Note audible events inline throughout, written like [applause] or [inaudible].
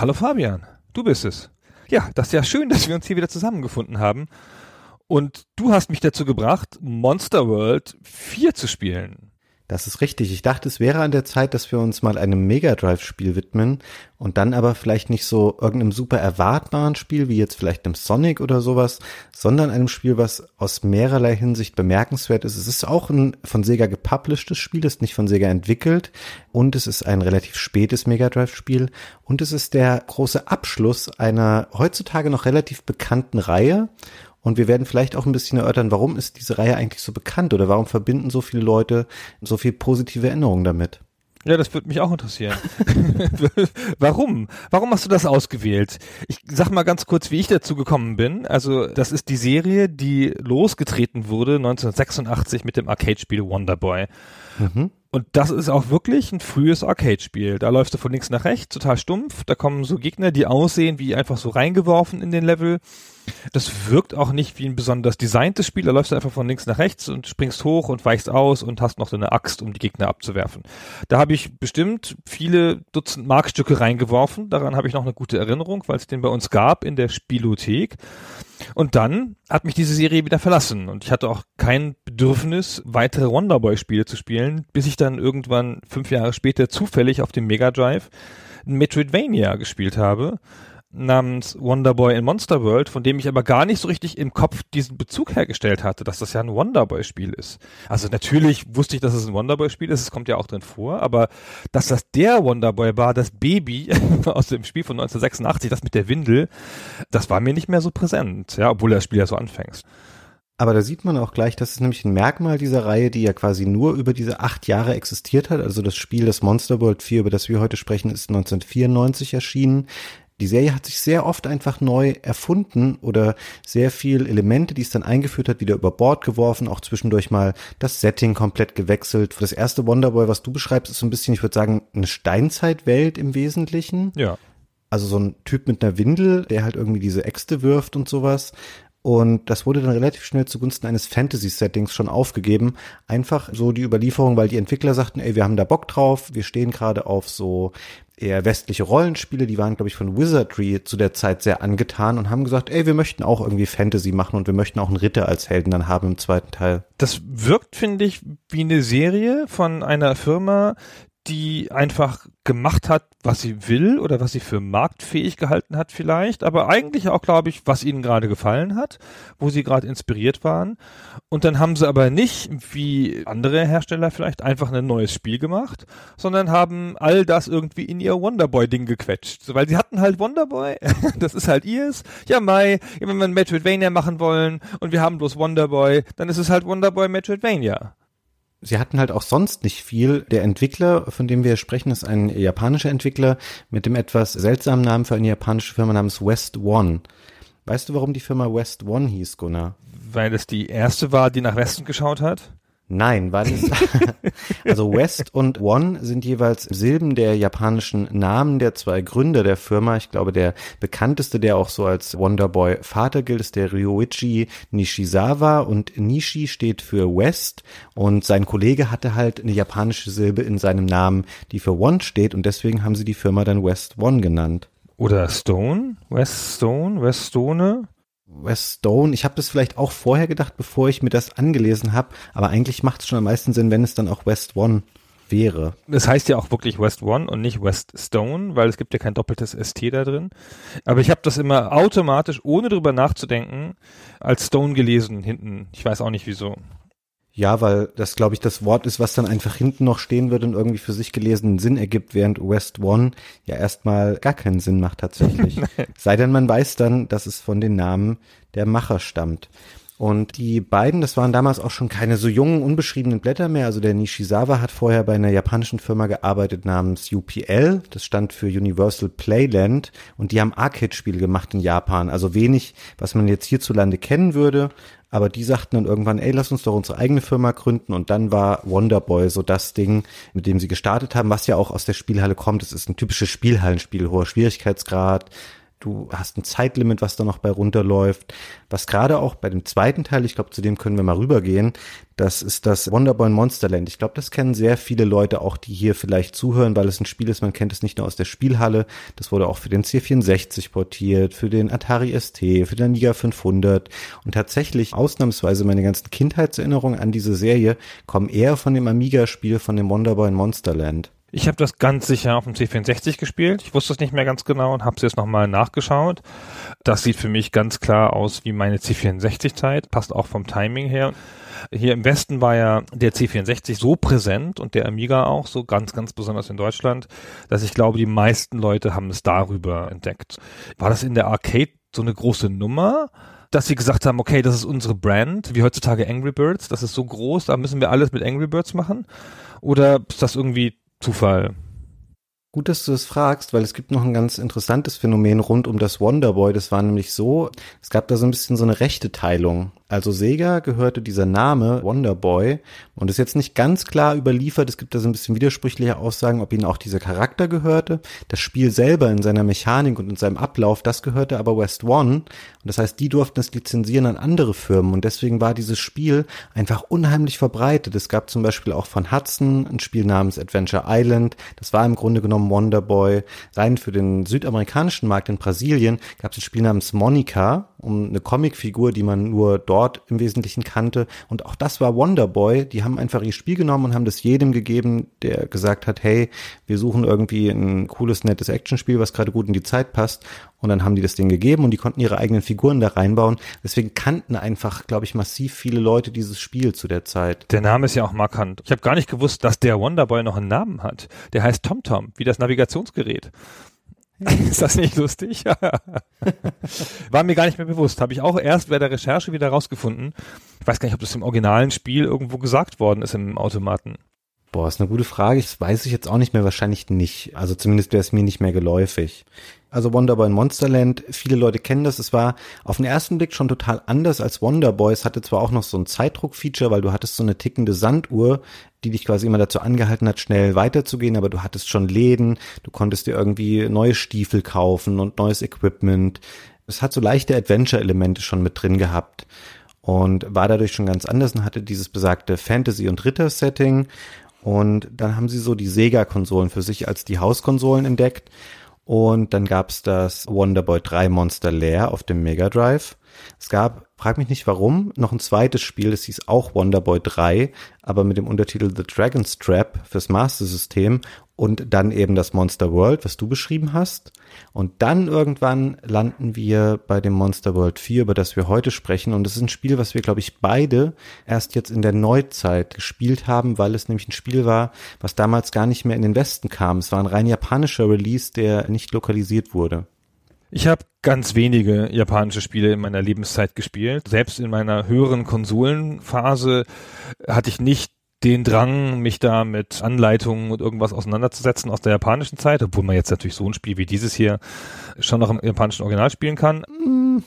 Hallo Fabian, du bist es. Ja, das ist ja schön, dass wir uns hier wieder zusammengefunden haben. Und du hast mich dazu gebracht, Monster World 4 zu spielen. Das ist richtig. Ich dachte, es wäre an der Zeit, dass wir uns mal einem Mega Drive Spiel widmen und dann aber vielleicht nicht so irgendeinem super erwartbaren Spiel wie jetzt vielleicht einem Sonic oder sowas, sondern einem Spiel, was aus mehrerlei Hinsicht bemerkenswert ist. Es ist auch ein von Sega gepublishtes Spiel, ist nicht von Sega entwickelt und es ist ein relativ spätes Mega Drive Spiel und es ist der große Abschluss einer heutzutage noch relativ bekannten Reihe und wir werden vielleicht auch ein bisschen erörtern, warum ist diese Reihe eigentlich so bekannt oder warum verbinden so viele Leute so viel positive Erinnerungen damit? Ja, das würde mich auch interessieren. [laughs] Warum? Warum hast du das ausgewählt? Ich sag mal ganz kurz, wie ich dazu gekommen bin. Also, das ist die Serie, die losgetreten wurde 1986 mit dem Arcade-Spiel Wonderboy. Mhm. Und das ist auch wirklich ein frühes Arcade-Spiel. Da läufst du von links nach rechts, total stumpf. Da kommen so Gegner, die aussehen wie einfach so reingeworfen in den Level. Das wirkt auch nicht wie ein besonders designtes Spiel. Da läufst du einfach von links nach rechts und springst hoch und weichst aus und hast noch so eine Axt, um die Gegner abzuwerfen. Da habe ich bestimmt viele Dutzend Markstücke reingeworfen. Daran habe ich noch eine gute Erinnerung, weil es den bei uns gab in der Spielothek. Und dann hat mich diese Serie wieder verlassen und ich hatte auch kein Bedürfnis, weitere Wonderboy-Spiele zu spielen, bis ich dann irgendwann fünf Jahre später zufällig auf dem Mega Drive Metroidvania gespielt habe namens Wonderboy in Monster World, von dem ich aber gar nicht so richtig im Kopf diesen Bezug hergestellt hatte, dass das ja ein Wonderboy-Spiel ist. Also natürlich wusste ich, dass es ein Wonderboy-Spiel ist, es kommt ja auch drin vor, aber dass das der Wonderboy war, das Baby [laughs] aus dem Spiel von 1986, das mit der Windel, das war mir nicht mehr so präsent, ja, obwohl das Spiel ja so anfängt. Aber da sieht man auch gleich, das ist nämlich ein Merkmal dieser Reihe, die ja quasi nur über diese acht Jahre existiert hat. Also das Spiel, das Monster World 4, über das wir heute sprechen, ist 1994 erschienen. Die Serie hat sich sehr oft einfach neu erfunden oder sehr viel Elemente, die es dann eingeführt hat, wieder über Bord geworfen, auch zwischendurch mal das Setting komplett gewechselt. Das erste Wonderboy, was du beschreibst, ist so ein bisschen, ich würde sagen, eine Steinzeitwelt im Wesentlichen. Ja. Also so ein Typ mit einer Windel, der halt irgendwie diese Äxte wirft und sowas. Und das wurde dann relativ schnell zugunsten eines Fantasy-Settings schon aufgegeben. Einfach so die Überlieferung, weil die Entwickler sagten, ey, wir haben da Bock drauf, wir stehen gerade auf so eher westliche Rollenspiele, die waren, glaube ich, von Wizardry zu der Zeit sehr angetan und haben gesagt, ey, wir möchten auch irgendwie Fantasy machen und wir möchten auch einen Ritter als Helden dann haben im zweiten Teil. Das wirkt, finde ich, wie eine Serie von einer Firma, die einfach gemacht hat, was sie will oder was sie für marktfähig gehalten hat vielleicht, aber eigentlich auch, glaube ich, was ihnen gerade gefallen hat, wo sie gerade inspiriert waren. Und dann haben sie aber nicht, wie andere Hersteller vielleicht, einfach ein neues Spiel gemacht, sondern haben all das irgendwie in ihr Wonderboy-Ding gequetscht. So, weil sie hatten halt Wonderboy, [laughs] das ist halt ihrs. Ja, Mai, wenn wir ein Metroidvania machen wollen und wir haben bloß Wonderboy, dann ist es halt Wonderboy Metroidvania sie hatten halt auch sonst nicht viel. Der Entwickler, von dem wir sprechen, ist ein japanischer Entwickler mit dem etwas seltsamen Namen für eine japanische Firma namens West One. Weißt du, warum die Firma West One hieß, Gunnar? Weil es die erste war, die nach Westen geschaut hat? Nein, weil es, [laughs] also West und One sind jeweils Silben der japanischen Namen der zwei Gründer der Firma. Ich glaube, der bekannteste, der auch so als Wonderboy Vater gilt, ist der Ryoichi Nishizawa und Nishi steht für West und sein Kollege hatte halt eine japanische Silbe in seinem Namen, die für One steht und deswegen haben sie die Firma dann West One genannt. Oder Stone? West Stone? West Stone? West Stone, ich habe das vielleicht auch vorher gedacht, bevor ich mir das angelesen habe, aber eigentlich macht es schon am meisten Sinn, wenn es dann auch West One wäre. Das heißt ja auch wirklich West One und nicht West Stone, weil es gibt ja kein doppeltes ST da drin. Aber ich habe das immer automatisch, ohne drüber nachzudenken, als Stone gelesen hinten. Ich weiß auch nicht wieso. Ja, weil das, glaube ich, das Wort ist, was dann einfach hinten noch stehen wird und irgendwie für sich gelesenen Sinn ergibt, während West One ja erstmal gar keinen Sinn macht tatsächlich. [laughs] Sei denn, man weiß dann, dass es von den Namen der Macher stammt. Und die beiden, das waren damals auch schon keine so jungen, unbeschriebenen Blätter mehr. Also der Nishizawa hat vorher bei einer japanischen Firma gearbeitet namens UPL. Das stand für Universal Playland. Und die haben Arcade-Spiele gemacht in Japan. Also wenig, was man jetzt hierzulande kennen würde. Aber die sagten dann irgendwann, ey, lass uns doch unsere eigene Firma gründen. Und dann war Wonderboy so das Ding, mit dem sie gestartet haben, was ja auch aus der Spielhalle kommt. Es ist ein typisches Spielhallenspiel, hoher Schwierigkeitsgrad, Du hast ein Zeitlimit, was da noch bei runterläuft. Was gerade auch bei dem zweiten Teil, ich glaube, zu dem können wir mal rübergehen, das ist das Wonderboy Monsterland. Ich glaube, das kennen sehr viele Leute auch, die hier vielleicht zuhören, weil es ein Spiel ist, man kennt es nicht nur aus der Spielhalle. Das wurde auch für den C64 portiert, für den Atari ST, für den Amiga 500. Und tatsächlich, ausnahmsweise meine ganzen Kindheitserinnerungen an diese Serie kommen eher von dem Amiga-Spiel von dem Wonderboy Monsterland. Ich habe das ganz sicher auf dem C64 gespielt. Ich wusste es nicht mehr ganz genau und habe es jetzt nochmal nachgeschaut. Das sieht für mich ganz klar aus wie meine C64-Zeit, passt auch vom Timing her. Hier im Westen war ja der C64 so präsent und der Amiga auch so ganz, ganz besonders in Deutschland, dass ich glaube, die meisten Leute haben es darüber entdeckt. War das in der Arcade so eine große Nummer? dass sie gesagt haben, okay, das ist unsere Brand, wie heutzutage Angry Birds, das ist so groß, da müssen wir alles mit Angry Birds machen? Oder ist das irgendwie Zufall. Gut, dass du das fragst, weil es gibt noch ein ganz interessantes Phänomen rund um das Wonderboy. Das war nämlich so, es gab da so ein bisschen so eine rechte Teilung. Also Sega gehörte dieser Name Wonderboy und ist jetzt nicht ganz klar überliefert. Es gibt da so ein bisschen widersprüchliche Aussagen, ob ihnen auch dieser Charakter gehörte. Das Spiel selber in seiner Mechanik und in seinem Ablauf, das gehörte aber West One. Und das heißt, die durften es lizenzieren an andere Firmen und deswegen war dieses Spiel einfach unheimlich verbreitet. Es gab zum Beispiel auch von Hudson ein Spiel namens Adventure Island. Das war im Grunde genommen Wonderboy. Rein für den südamerikanischen Markt in Brasilien gab es ein Spiel namens Monica, um eine Comicfigur, die man nur dort im Wesentlichen kannte. Und auch das war Wonderboy. Die haben einfach ihr Spiel genommen und haben das jedem gegeben, der gesagt hat, hey, wir suchen irgendwie ein cooles, nettes Actionspiel, was gerade gut in die Zeit passt. Und dann haben die das Ding gegeben und die konnten ihre eigenen Figuren da reinbauen. Deswegen kannten einfach, glaube ich, massiv viele Leute dieses Spiel zu der Zeit. Der Name ist ja auch markant. Ich habe gar nicht gewusst, dass der Wonderboy noch einen Namen hat. Der heißt TomTom, wie das Navigationsgerät. [laughs] Ist das nicht lustig? [laughs] War mir gar nicht mehr bewusst. Habe ich auch erst bei der Recherche wieder rausgefunden. Ich weiß gar nicht, ob das im originalen Spiel irgendwo gesagt worden ist im Automaten. Boah, ist eine gute Frage. Das weiß ich jetzt auch nicht mehr, wahrscheinlich nicht. Also zumindest wäre es mir nicht mehr geläufig. Also Wonderboy in Monsterland, viele Leute kennen das. Es war auf den ersten Blick schon total anders als Wonderboy. Es hatte zwar auch noch so ein Zeitdruck-Feature, weil du hattest so eine tickende Sanduhr, die dich quasi immer dazu angehalten hat, schnell weiterzugehen, aber du hattest schon Läden, du konntest dir irgendwie neue Stiefel kaufen und neues Equipment. Es hat so leichte Adventure-Elemente schon mit drin gehabt und war dadurch schon ganz anders und hatte dieses besagte Fantasy- und Ritter-Setting. Und dann haben sie so die Sega-Konsolen für sich als die Hauskonsolen entdeckt und dann gab's das Wonderboy 3 Monster Lair auf dem Mega Drive. Es gab, frag mich nicht warum, noch ein zweites Spiel, das hieß auch Wonderboy 3, aber mit dem Untertitel The Dragon's Trap fürs Master System und dann eben das Monster World, was du beschrieben hast. Und dann irgendwann landen wir bei dem Monster World 4, über das wir heute sprechen. Und es ist ein Spiel, was wir, glaube ich, beide erst jetzt in der Neuzeit gespielt haben, weil es nämlich ein Spiel war, was damals gar nicht mehr in den Westen kam. Es war ein rein japanischer Release, der nicht lokalisiert wurde. Ich habe ganz wenige japanische Spiele in meiner Lebenszeit gespielt. Selbst in meiner höheren Konsolenphase hatte ich nicht den Drang, mich da mit Anleitungen und irgendwas auseinanderzusetzen aus der japanischen Zeit, obwohl man jetzt natürlich so ein Spiel wie dieses hier schon noch im japanischen Original spielen kann. Mm.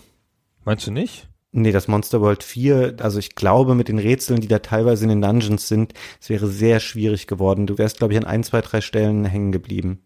Meinst du nicht? Nee, das Monster World 4, also ich glaube mit den Rätseln, die da teilweise in den Dungeons sind, es wäre sehr schwierig geworden. Du wärst, glaube ich, an ein, zwei, drei Stellen hängen geblieben.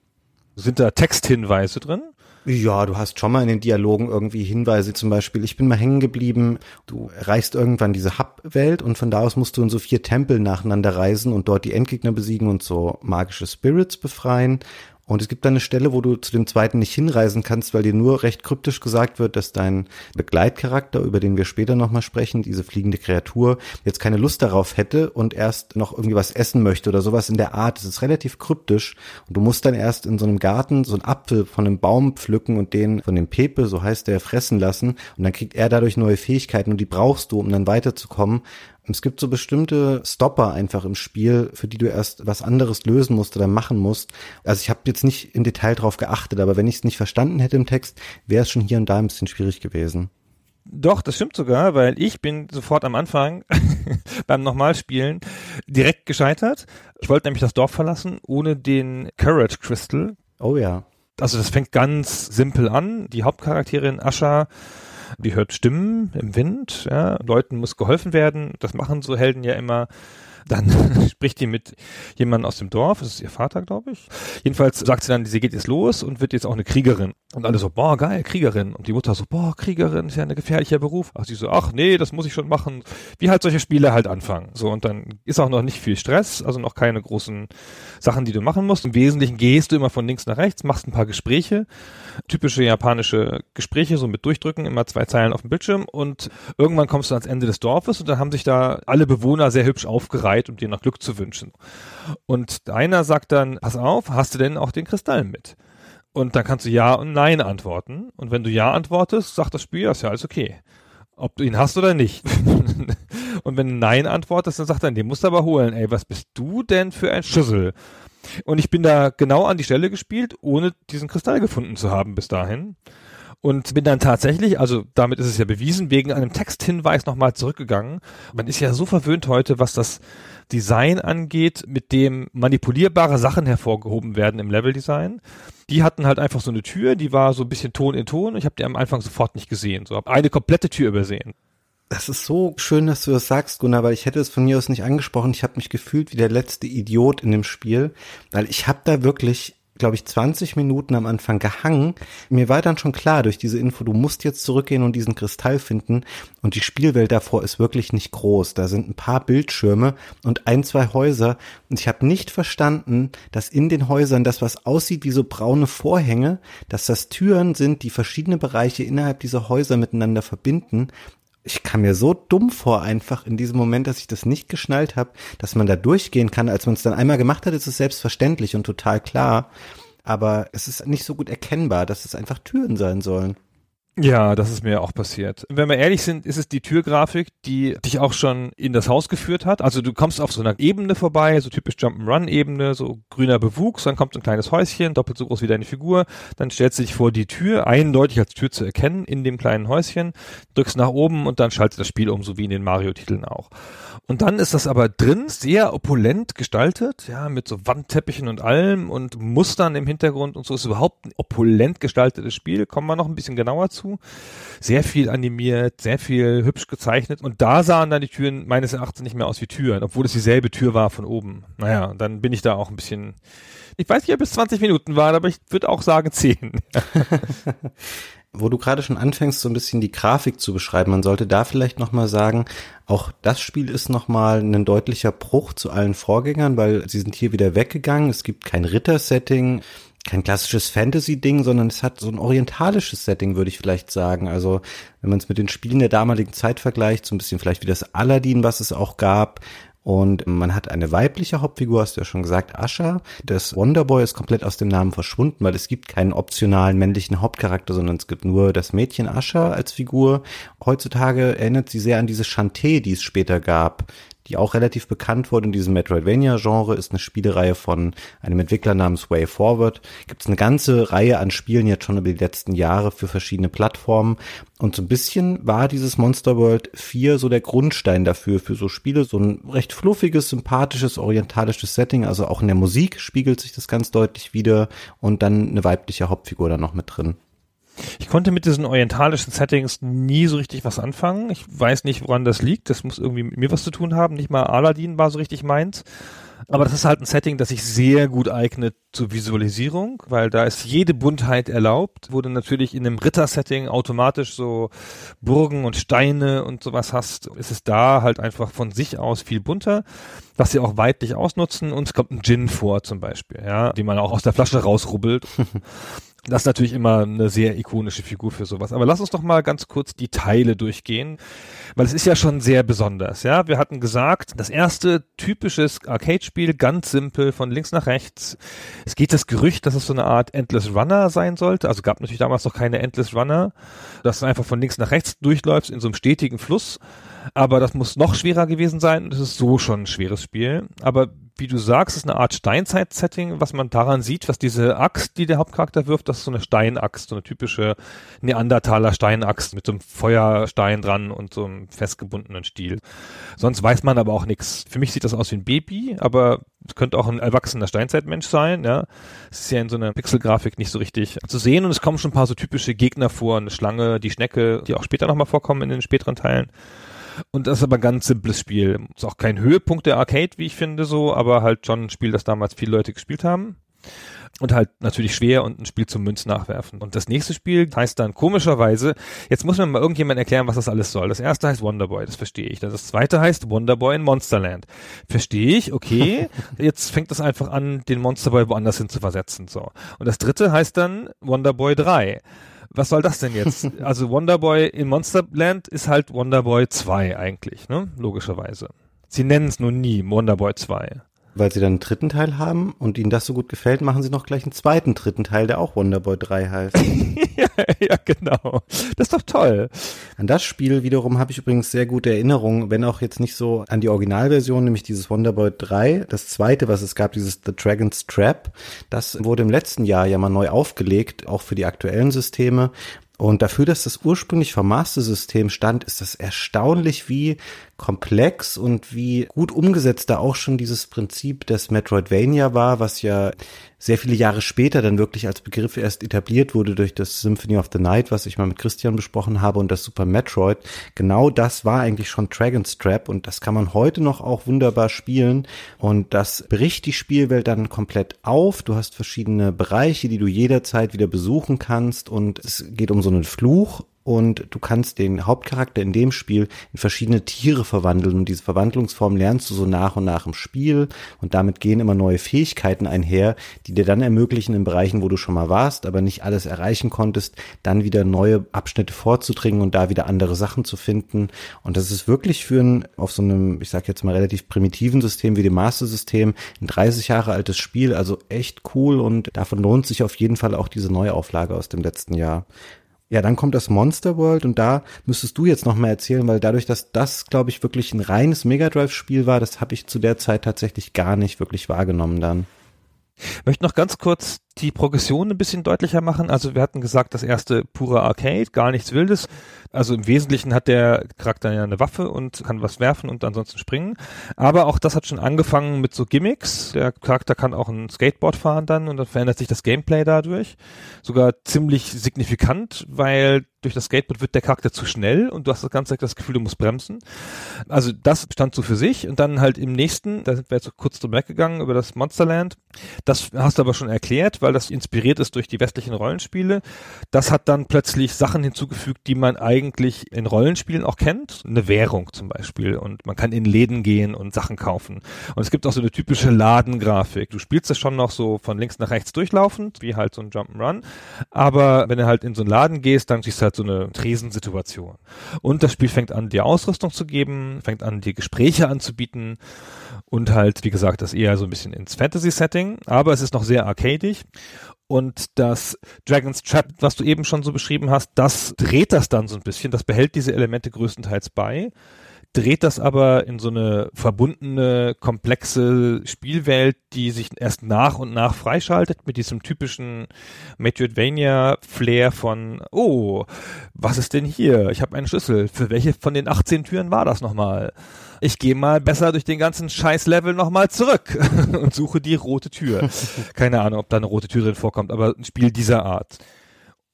Sind da Texthinweise drin? Ja, du hast schon mal in den Dialogen irgendwie Hinweise, zum Beispiel, ich bin mal hängen geblieben, du erreichst irgendwann diese Hub-Welt und von da aus musst du in so vier Tempel nacheinander reisen und dort die Endgegner besiegen und so magische Spirits befreien. Und es gibt dann eine Stelle, wo du zu dem zweiten nicht hinreisen kannst, weil dir nur recht kryptisch gesagt wird, dass dein Begleitcharakter, über den wir später nochmal sprechen, diese fliegende Kreatur, jetzt keine Lust darauf hätte und erst noch irgendwie was essen möchte oder sowas in der Art. Es ist relativ kryptisch und du musst dann erst in so einem Garten so einen Apfel von einem Baum pflücken und den von dem Pepe, so heißt der, fressen lassen und dann kriegt er dadurch neue Fähigkeiten und die brauchst du, um dann weiterzukommen. Es gibt so bestimmte Stopper einfach im Spiel, für die du erst was anderes lösen musst oder machen musst. Also ich habe jetzt nicht im Detail drauf geachtet, aber wenn ich es nicht verstanden hätte im Text, wäre es schon hier und da ein bisschen schwierig gewesen. Doch, das stimmt sogar, weil ich bin sofort am Anfang [laughs] beim Nochmalspielen direkt gescheitert. Ich wollte nämlich das Dorf verlassen ohne den Courage Crystal. Oh ja. Also das fängt ganz simpel an. Die Hauptcharakterin Ascha, die hört Stimmen im Wind. Ja. Leuten muss geholfen werden. Das machen so Helden ja immer. Dann [laughs] spricht die mit jemandem aus dem Dorf, das ist ihr Vater, glaube ich. Jedenfalls sagt sie dann, sie geht jetzt los und wird jetzt auch eine Kriegerin. Und alle so, boah, geil, Kriegerin. Und die Mutter so, boah, Kriegerin ist ja ein gefährlicher Beruf. Ach, sie so, ach nee, das muss ich schon machen. Wie halt solche Spiele halt anfangen. So, und dann ist auch noch nicht viel Stress, also noch keine großen Sachen, die du machen musst. Im Wesentlichen gehst du immer von links nach rechts, machst ein paar Gespräche, typische japanische Gespräche, so mit Durchdrücken, immer zwei Zeilen auf dem Bildschirm und irgendwann kommst du ans Ende des Dorfes und dann haben sich da alle Bewohner sehr hübsch aufgereiht, um dir nach Glück zu wünschen. Und einer sagt dann, pass auf, hast du denn auch den Kristall mit? Und dann kannst du Ja und Nein antworten. Und wenn du Ja antwortest, sagt das Spiel, ja, ist ja alles okay. Ob du ihn hast oder nicht. [laughs] und wenn du Nein antwortest, dann sagt er, den musst du aber holen. Ey, was bist du denn für ein Schüssel? Und ich bin da genau an die Stelle gespielt, ohne diesen Kristall gefunden zu haben bis dahin. Und bin dann tatsächlich, also damit ist es ja bewiesen, wegen einem Texthinweis nochmal zurückgegangen. Man ist ja so verwöhnt heute, was das Design angeht, mit dem manipulierbare Sachen hervorgehoben werden im Leveldesign. Die hatten halt einfach so eine Tür, die war so ein bisschen Ton in Ton. Ich habe die am Anfang sofort nicht gesehen. So habe eine komplette Tür übersehen. Das ist so schön, dass du das sagst, Gunnar, weil ich hätte es von mir aus nicht angesprochen. Ich habe mich gefühlt wie der letzte Idiot in dem Spiel, weil ich habe da wirklich glaube ich, 20 Minuten am Anfang gehangen. Mir war dann schon klar durch diese Info, du musst jetzt zurückgehen und diesen Kristall finden. Und die Spielwelt davor ist wirklich nicht groß. Da sind ein paar Bildschirme und ein, zwei Häuser. Und ich habe nicht verstanden, dass in den Häusern das, was aussieht wie so braune Vorhänge, dass das Türen sind, die verschiedene Bereiche innerhalb dieser Häuser miteinander verbinden ich kam mir so dumm vor einfach in diesem Moment, dass ich das nicht geschnallt habe, dass man da durchgehen kann. Als man es dann einmal gemacht hat, ist es selbstverständlich und total klar. Aber es ist nicht so gut erkennbar, dass es einfach Türen sein sollen. Ja, das ist mir auch passiert. Wenn wir ehrlich sind, ist es die Türgrafik, die dich auch schon in das Haus geführt hat. Also du kommst auf so einer Ebene vorbei, so typisch Jump'n'Run-Ebene, so grüner Bewuchs, dann kommt ein kleines Häuschen, doppelt so groß wie deine Figur, dann stellst du dich vor die Tür, eindeutig als Tür zu erkennen in dem kleinen Häuschen, drückst nach oben und dann schaltet das Spiel um, so wie in den Mario-Titeln auch. Und dann ist das aber drin sehr opulent gestaltet, ja, mit so Wandteppichen und allem und Mustern im Hintergrund und so ist überhaupt ein opulent gestaltetes Spiel. Kommen wir noch ein bisschen genauer zu. Sehr viel animiert, sehr viel hübsch gezeichnet und da sahen dann die Türen meines Erachtens nicht mehr aus wie Türen, obwohl es dieselbe Tür war von oben. Naja, dann bin ich da auch ein bisschen, ich weiß nicht, ob es 20 Minuten waren, aber ich würde auch sagen 10. [laughs] wo du gerade schon anfängst, so ein bisschen die Grafik zu beschreiben, man sollte da vielleicht nochmal sagen, auch das Spiel ist nochmal ein deutlicher Bruch zu allen Vorgängern, weil sie sind hier wieder weggegangen. Es gibt kein Ritter-Setting, kein klassisches Fantasy-Ding, sondern es hat so ein orientalisches Setting, würde ich vielleicht sagen. Also wenn man es mit den Spielen der damaligen Zeit vergleicht, so ein bisschen vielleicht wie das Aladdin, was es auch gab, und man hat eine weibliche Hauptfigur, hast du ja schon gesagt, Asha. Das Wonderboy ist komplett aus dem Namen verschwunden, weil es gibt keinen optionalen männlichen Hauptcharakter, sondern es gibt nur das Mädchen Asha als Figur. Heutzutage erinnert sie sehr an diese Shantae, die es später gab die auch relativ bekannt wurde in diesem Metroidvania-Genre, ist eine Spielereihe von einem Entwickler namens Way Forward. Gibt es eine ganze Reihe an Spielen jetzt schon über die letzten Jahre für verschiedene Plattformen. Und so ein bisschen war dieses Monster World 4 so der Grundstein dafür, für so Spiele, so ein recht fluffiges, sympathisches, orientalisches Setting. Also auch in der Musik spiegelt sich das ganz deutlich wieder und dann eine weibliche Hauptfigur da noch mit drin. Ich konnte mit diesen orientalischen Settings nie so richtig was anfangen. Ich weiß nicht, woran das liegt. Das muss irgendwie mit mir was zu tun haben. Nicht mal Aladdin war so richtig meins. Aber das ist halt ein Setting, das sich sehr gut eignet zur Visualisierung, weil da ist jede Buntheit erlaubt, wo du natürlich in einem Ritter-Setting automatisch so Burgen und Steine und sowas hast, ist es da halt einfach von sich aus viel bunter, was sie auch weitlich ausnutzen und es kommt ein Gin vor zum Beispiel, ja, die man auch aus der Flasche rausrubbelt. [laughs] Das ist natürlich immer eine sehr ikonische Figur für sowas. Aber lass uns doch mal ganz kurz die Teile durchgehen, weil es ist ja schon sehr besonders. Ja, wir hatten gesagt, das erste typisches Arcade-Spiel, ganz simpel, von links nach rechts. Es geht das Gerücht, dass es so eine Art Endless Runner sein sollte. Also gab natürlich damals noch keine Endless Runner, dass du einfach von links nach rechts durchläufst in so einem stetigen Fluss. Aber das muss noch schwerer gewesen sein es ist so schon ein schweres Spiel. Aber wie du sagst, ist eine Art Steinzeit-Setting, was man daran sieht, was diese Axt, die der Hauptcharakter wirft, das ist so eine Steinaxt, so eine typische Neandertaler Steinaxt mit so einem Feuerstein dran und so einem festgebundenen Stiel. Sonst weiß man aber auch nichts. Für mich sieht das aus wie ein Baby, aber es könnte auch ein erwachsener Steinzeitmensch sein, ja. Es ist ja in so einer Pixelgrafik nicht so richtig zu sehen und es kommen schon ein paar so typische Gegner vor, eine Schlange, die Schnecke, die auch später nochmal vorkommen in den späteren Teilen. Und das ist aber ein ganz simples Spiel. Ist auch kein Höhepunkt der Arcade, wie ich finde, so, aber halt schon ein Spiel, das damals viele Leute gespielt haben. Und halt natürlich schwer und ein Spiel zum Münz nachwerfen. Und das nächste Spiel heißt dann komischerweise, jetzt muss mir mal irgendjemand erklären, was das alles soll. Das erste heißt Wonderboy, das verstehe ich. Das zweite heißt Wonderboy in Monsterland. Verstehe ich, okay. [laughs] Jetzt fängt das einfach an, den Monsterboy woanders hin zu versetzen. So. Und das dritte heißt dann Wonderboy 3 was soll das denn jetzt? [laughs] Also Wonderboy in Monsterland ist halt Wonderboy 2 eigentlich, ne? Logischerweise. Sie nennen es nur nie Wonderboy 2 weil sie dann einen dritten Teil haben und ihnen das so gut gefällt, machen sie noch gleich einen zweiten dritten Teil, der auch Wonderboy 3 heißt. [laughs] ja, ja, genau. Das ist doch toll. An das Spiel wiederum habe ich übrigens sehr gute Erinnerungen, wenn auch jetzt nicht so an die Originalversion, nämlich dieses Wonderboy 3. Das zweite, was es gab, dieses The Dragon's Trap, das wurde im letzten Jahr ja mal neu aufgelegt, auch für die aktuellen Systeme. Und dafür, dass das ursprünglich vom Master-System stand, ist das erstaunlich, wie komplex und wie gut umgesetzt da auch schon dieses Prinzip des Metroidvania war, was ja sehr viele Jahre später dann wirklich als Begriff erst etabliert wurde durch das Symphony of the Night, was ich mal mit Christian besprochen habe und das Super Metroid. Genau das war eigentlich schon Dragon's Trap und das kann man heute noch auch wunderbar spielen und das bricht die Spielwelt dann komplett auf. Du hast verschiedene Bereiche, die du jederzeit wieder besuchen kannst und es geht um so einen Fluch und du kannst den Hauptcharakter in dem Spiel in verschiedene Tiere verwandeln. Und diese Verwandlungsform lernst du so nach und nach im Spiel. Und damit gehen immer neue Fähigkeiten einher, die dir dann ermöglichen in Bereichen, wo du schon mal warst, aber nicht alles erreichen konntest, dann wieder neue Abschnitte vorzudringen und da wieder andere Sachen zu finden. Und das ist wirklich für ein auf so einem, ich sag jetzt mal relativ primitiven System wie dem Master System ein 30 Jahre altes Spiel, also echt cool und davon lohnt sich auf jeden Fall auch diese Neuauflage aus dem letzten Jahr. Ja, dann kommt das Monster World und da müsstest du jetzt noch mal erzählen, weil dadurch, dass das, glaube ich, wirklich ein reines Mega Drive Spiel war, das habe ich zu der Zeit tatsächlich gar nicht wirklich wahrgenommen dann. Ich möchte noch ganz kurz die Progression ein bisschen deutlicher machen. Also wir hatten gesagt, das erste pure Arcade, gar nichts Wildes. Also im Wesentlichen hat der Charakter ja eine Waffe und kann was werfen und ansonsten springen. Aber auch das hat schon angefangen mit so Gimmicks. Der Charakter kann auch ein Skateboard fahren dann und dann verändert sich das Gameplay dadurch. Sogar ziemlich signifikant, weil durch das Skateboard wird der Charakter zu schnell und du hast das ganze Zeit das Gefühl, du musst bremsen. Also das stand so für sich und dann halt im nächsten, da sind wir jetzt kurz drüber weggegangen über das Monsterland. Das hast du aber schon erklärt, weil das inspiriert ist durch die westlichen Rollenspiele. Das hat dann plötzlich Sachen hinzugefügt, die man eigentlich in Rollenspielen auch kennt. Eine Währung zum Beispiel. Und man kann in Läden gehen und Sachen kaufen. Und es gibt auch so eine typische Ladengrafik. Du spielst das schon noch so von links nach rechts durchlaufend, wie halt so ein Jump'n'Run. Aber wenn du halt in so einen Laden gehst, dann siehst du halt so eine Tresensituation. Und das Spiel fängt an, dir Ausrüstung zu geben, fängt an, dir Gespräche anzubieten und halt, wie gesagt, das eher so ein bisschen ins Fantasy-Setting, aber es ist noch sehr arcadig. Und das Dragon's Trap, was du eben schon so beschrieben hast, das dreht das dann so ein bisschen, das behält diese Elemente größtenteils bei dreht das aber in so eine verbundene, komplexe Spielwelt, die sich erst nach und nach freischaltet mit diesem typischen Metroidvania-Flair von, oh, was ist denn hier? Ich habe einen Schlüssel. Für welche von den 18 Türen war das nochmal? Ich gehe mal besser durch den ganzen Scheiß-Level nochmal zurück [laughs] und suche die rote Tür. [laughs] Keine Ahnung, ob da eine rote Tür drin vorkommt, aber ein Spiel dieser Art.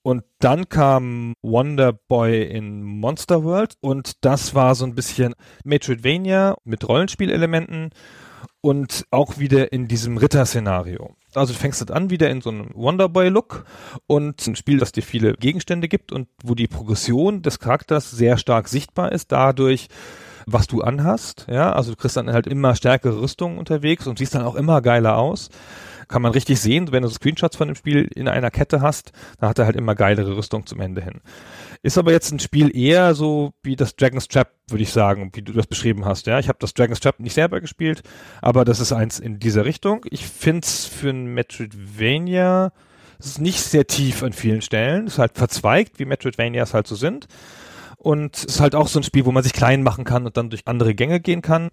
Und dann kam Wonder Boy in Monster World und das war so ein bisschen Metroidvania mit Rollenspielelementen und auch wieder in diesem Ritter-Szenario. Also du fängst an wieder in so einem Wonderboy-Look und ein Spiel, das dir viele Gegenstände gibt und wo die Progression des Charakters sehr stark sichtbar ist, dadurch, was du anhast. Ja, also du kriegst dann halt immer stärkere Rüstungen unterwegs und siehst dann auch immer geiler aus kann man richtig sehen, wenn du Screenshots von dem Spiel in einer Kette hast, dann hat er halt immer geilere Rüstung zum Ende hin. Ist aber jetzt ein Spiel eher so wie das Dragon's Trap, würde ich sagen, wie du das beschrieben hast. Ja, ich habe das Dragon's Trap nicht selber gespielt, aber das ist eins in dieser Richtung. Ich find's für ein Metroidvania, es ist nicht sehr tief an vielen Stellen, es ist halt verzweigt, wie Metroidvanias halt so sind. Und es ist halt auch so ein Spiel, wo man sich klein machen kann und dann durch andere Gänge gehen kann.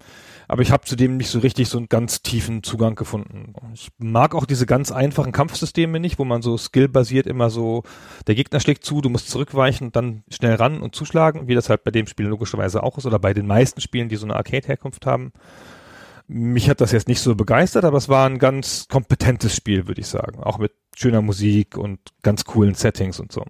Aber ich habe zudem nicht so richtig so einen ganz tiefen Zugang gefunden. Ich mag auch diese ganz einfachen Kampfsysteme nicht, wo man so skillbasiert immer so, der Gegner schlägt zu, du musst zurückweichen und dann schnell ran und zuschlagen, wie das halt bei dem Spiel logischerweise auch ist oder bei den meisten Spielen, die so eine Arcade-Herkunft haben. Mich hat das jetzt nicht so begeistert, aber es war ein ganz kompetentes Spiel, würde ich sagen. Auch mit schöner Musik und ganz coolen Settings und so.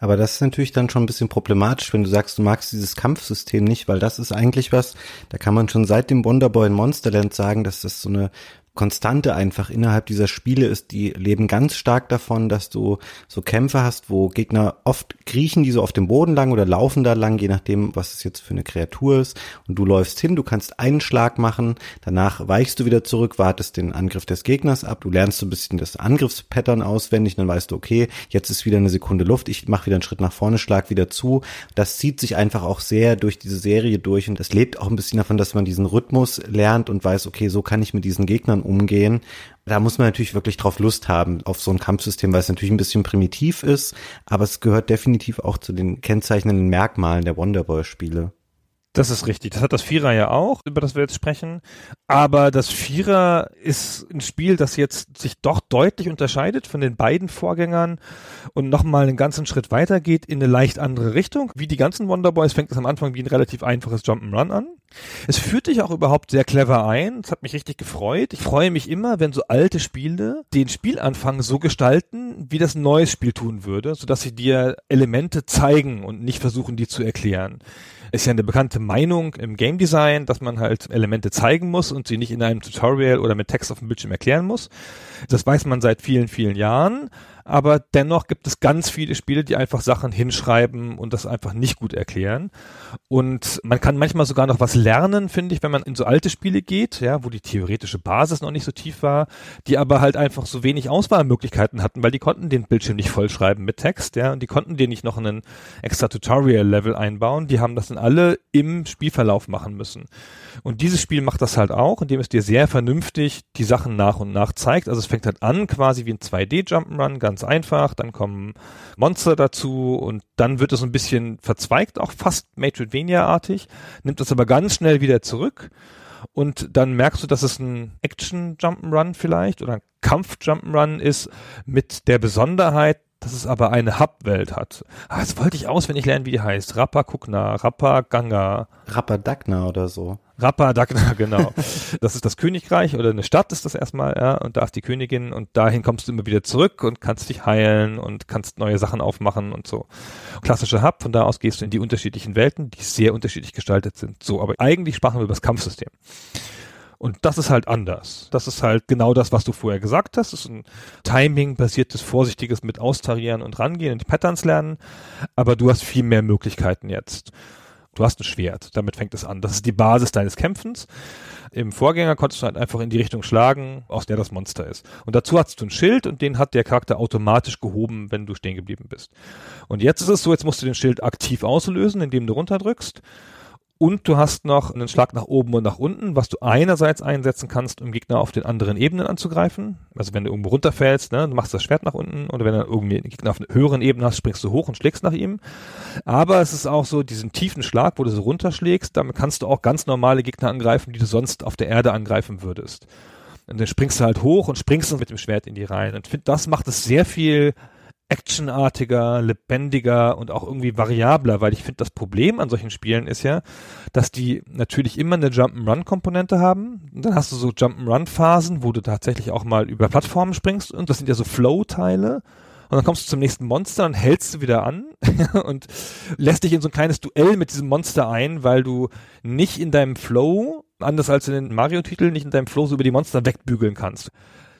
Aber das ist natürlich dann schon ein bisschen problematisch, wenn du sagst, du magst dieses Kampfsystem nicht, weil das ist eigentlich was, da kann man schon seit dem Wonderboy in Monsterland sagen, dass das so eine Konstante einfach innerhalb dieser Spiele ist, die leben ganz stark davon, dass du so Kämpfe hast, wo Gegner oft kriechen die so auf dem Boden lang oder laufen da lang, je nachdem, was es jetzt für eine Kreatur ist. Und du läufst hin, du kannst einen Schlag machen, danach weichst du wieder zurück, wartest den Angriff des Gegners ab, du lernst so ein bisschen das Angriffspattern auswendig, dann weißt du, okay, jetzt ist wieder eine Sekunde Luft, ich mache wieder einen Schritt nach vorne, schlag wieder zu. Das zieht sich einfach auch sehr durch diese Serie durch und das lebt auch ein bisschen davon, dass man diesen Rhythmus lernt und weiß, okay, so kann ich mit diesen Gegnern umgehen. Da muss man natürlich wirklich drauf Lust haben, auf so ein Kampfsystem, weil es natürlich ein bisschen primitiv ist, aber es gehört definitiv auch zu den kennzeichnenden Merkmalen der Wonderboy-Spiele. Das ist richtig. Das hat das Vierer ja auch, über das wir jetzt sprechen. Aber das Vierer ist ein Spiel, das jetzt sich doch deutlich unterscheidet von den beiden Vorgängern und nochmal einen ganzen Schritt weiter geht in eine leicht andere Richtung. Wie die ganzen Wonderboys fängt es am Anfang wie ein relativ einfaches Jump'n'Run an. Es führt dich auch überhaupt sehr clever ein. Es hat mich richtig gefreut. Ich freue mich immer, wenn so alte Spiele den Spielanfang so gestalten, wie das ein neues Spiel tun würde, sodass sie dir Elemente zeigen und nicht versuchen, die zu erklären ist ja eine bekannte Meinung im Game Design, dass man halt Elemente zeigen muss und sie nicht in einem Tutorial oder mit Text auf dem Bildschirm erklären muss. Das weiß man seit vielen, vielen Jahren aber dennoch gibt es ganz viele Spiele, die einfach Sachen hinschreiben und das einfach nicht gut erklären. Und man kann manchmal sogar noch was lernen, finde ich, wenn man in so alte Spiele geht, ja, wo die theoretische Basis noch nicht so tief war, die aber halt einfach so wenig Auswahlmöglichkeiten hatten, weil die konnten den Bildschirm nicht vollschreiben mit Text, ja, und die konnten den nicht noch einen extra Tutorial-Level einbauen. Die haben das dann alle im Spielverlauf machen müssen. Und dieses Spiel macht das halt auch, indem es dir sehr vernünftig die Sachen nach und nach zeigt. Also es fängt halt an quasi wie ein 2D-Jump'n'Run, ganz einfach. Dann kommen Monster dazu und dann wird es ein bisschen verzweigt, auch fast Metroidvania-artig, nimmt das aber ganz schnell wieder zurück. Und dann merkst du, dass es ein Action-Jump'n'Run vielleicht oder ein Kampf-Jump'n'Run ist mit der Besonderheit, dass es aber eine Hub-Welt hat. Ah, das wollte ich auswendig lernen, wie die heißt. Rappa Kukna, Rappa Ganga. Rappa Dagna oder so. Rappa Dagna, [laughs] genau. das ist das Königreich oder eine Stadt ist das erstmal, ja, und da ist die Königin und dahin kommst du immer wieder zurück und kannst dich heilen und kannst neue Sachen aufmachen und so. Klassischer Hub, von da aus gehst du in die unterschiedlichen Welten, die sehr unterschiedlich gestaltet sind. So, aber eigentlich sprachen wir über das Kampfsystem. Und das ist halt anders. Das ist halt genau das, was du vorher gesagt hast. Das ist ein Timing-basiertes, vorsichtiges mit Austarieren und rangehen und Patterns lernen. Aber du hast viel mehr Möglichkeiten jetzt. Du hast ein Schwert. Damit fängt es an. Das ist die Basis deines Kämpfens. Im Vorgänger konntest du halt einfach in die Richtung schlagen, aus der das Monster ist. Und dazu hast du ein Schild und den hat der Charakter automatisch gehoben, wenn du stehen geblieben bist. Und jetzt ist es so, jetzt musst du den Schild aktiv auslösen, indem du runterdrückst. Und du hast noch einen Schlag nach oben und nach unten, was du einerseits einsetzen kannst, um Gegner auf den anderen Ebenen anzugreifen. Also wenn du irgendwo runterfällst, ne, du machst das Schwert nach unten oder wenn du irgendwie einen Gegner auf einer höheren Ebene hast, springst du hoch und schlägst nach ihm. Aber es ist auch so diesen tiefen Schlag, wo du so runterschlägst, damit kannst du auch ganz normale Gegner angreifen, die du sonst auf der Erde angreifen würdest. Und dann springst du halt hoch und springst mit dem Schwert in die Reihen. Und ich finde, das macht es sehr viel actionartiger, lebendiger und auch irgendwie variabler, weil ich finde, das Problem an solchen Spielen ist ja, dass die natürlich immer eine Jump'n'Run-Komponente haben. Und dann hast du so Jump'n'Run-Phasen, wo du tatsächlich auch mal über Plattformen springst und das sind ja so Flow-Teile. Und dann kommst du zum nächsten Monster und hältst du wieder an [laughs] und lässt dich in so ein kleines Duell mit diesem Monster ein, weil du nicht in deinem Flow, anders als in den Mario-Titeln, nicht in deinem Flow so über die Monster wegbügeln kannst.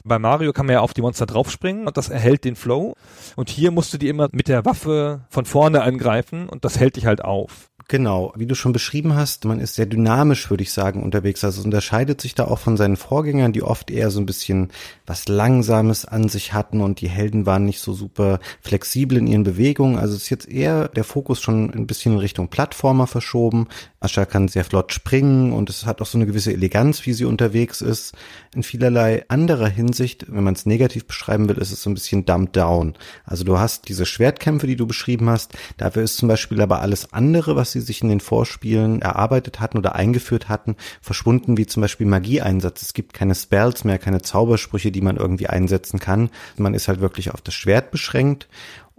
Bei Mario kann man ja auf die Monster draufspringen und das erhält den Flow. Und hier musst du die immer mit der Waffe von vorne angreifen und das hält dich halt auf. Genau, wie du schon beschrieben hast, man ist sehr dynamisch, würde ich sagen, unterwegs. Also es unterscheidet sich da auch von seinen Vorgängern, die oft eher so ein bisschen was Langsames an sich hatten und die Helden waren nicht so super flexibel in ihren Bewegungen. Also es ist jetzt eher der Fokus schon ein bisschen in Richtung Plattformer verschoben. Ascha kann sehr flott springen und es hat auch so eine gewisse Eleganz, wie sie unterwegs ist. In vielerlei anderer Hinsicht, wenn man es negativ beschreiben will, ist es so ein bisschen dumbed down. Also du hast diese Schwertkämpfe, die du beschrieben hast. Dafür ist zum Beispiel aber alles andere, was sie sich in den Vorspielen erarbeitet hatten oder eingeführt hatten, verschwunden, wie zum Beispiel Magieeinsatz. Es gibt keine Spells mehr, keine Zaubersprüche, die man irgendwie einsetzen kann. Man ist halt wirklich auf das Schwert beschränkt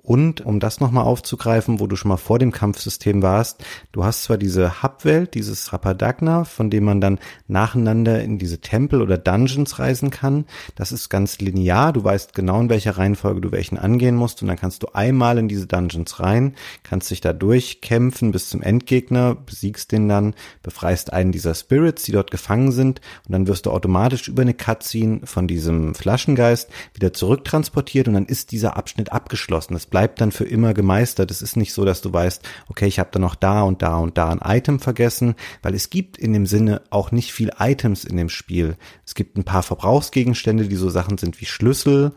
und um das nochmal aufzugreifen, wo du schon mal vor dem Kampfsystem warst, du hast zwar diese Hubwelt, dieses Rapadagna, von dem man dann nacheinander in diese Tempel oder Dungeons reisen kann. Das ist ganz linear. Du weißt genau, in welcher Reihenfolge du welchen angehen musst. Und dann kannst du einmal in diese Dungeons rein, kannst dich da durchkämpfen bis zum Endgegner, besiegst den dann, befreist einen dieser Spirits, die dort gefangen sind. Und dann wirst du automatisch über eine Cutscene von diesem Flaschengeist wieder zurücktransportiert und dann ist dieser Abschnitt abgeschlossen. Das bleibt dann für immer gemeistert. Es ist nicht so, dass du weißt, okay, ich habe da noch da und da und da ein Item vergessen, weil es gibt in dem Sinne auch nicht viel Items in dem Spiel. Es gibt ein paar Verbrauchsgegenstände, die so Sachen sind wie Schlüssel.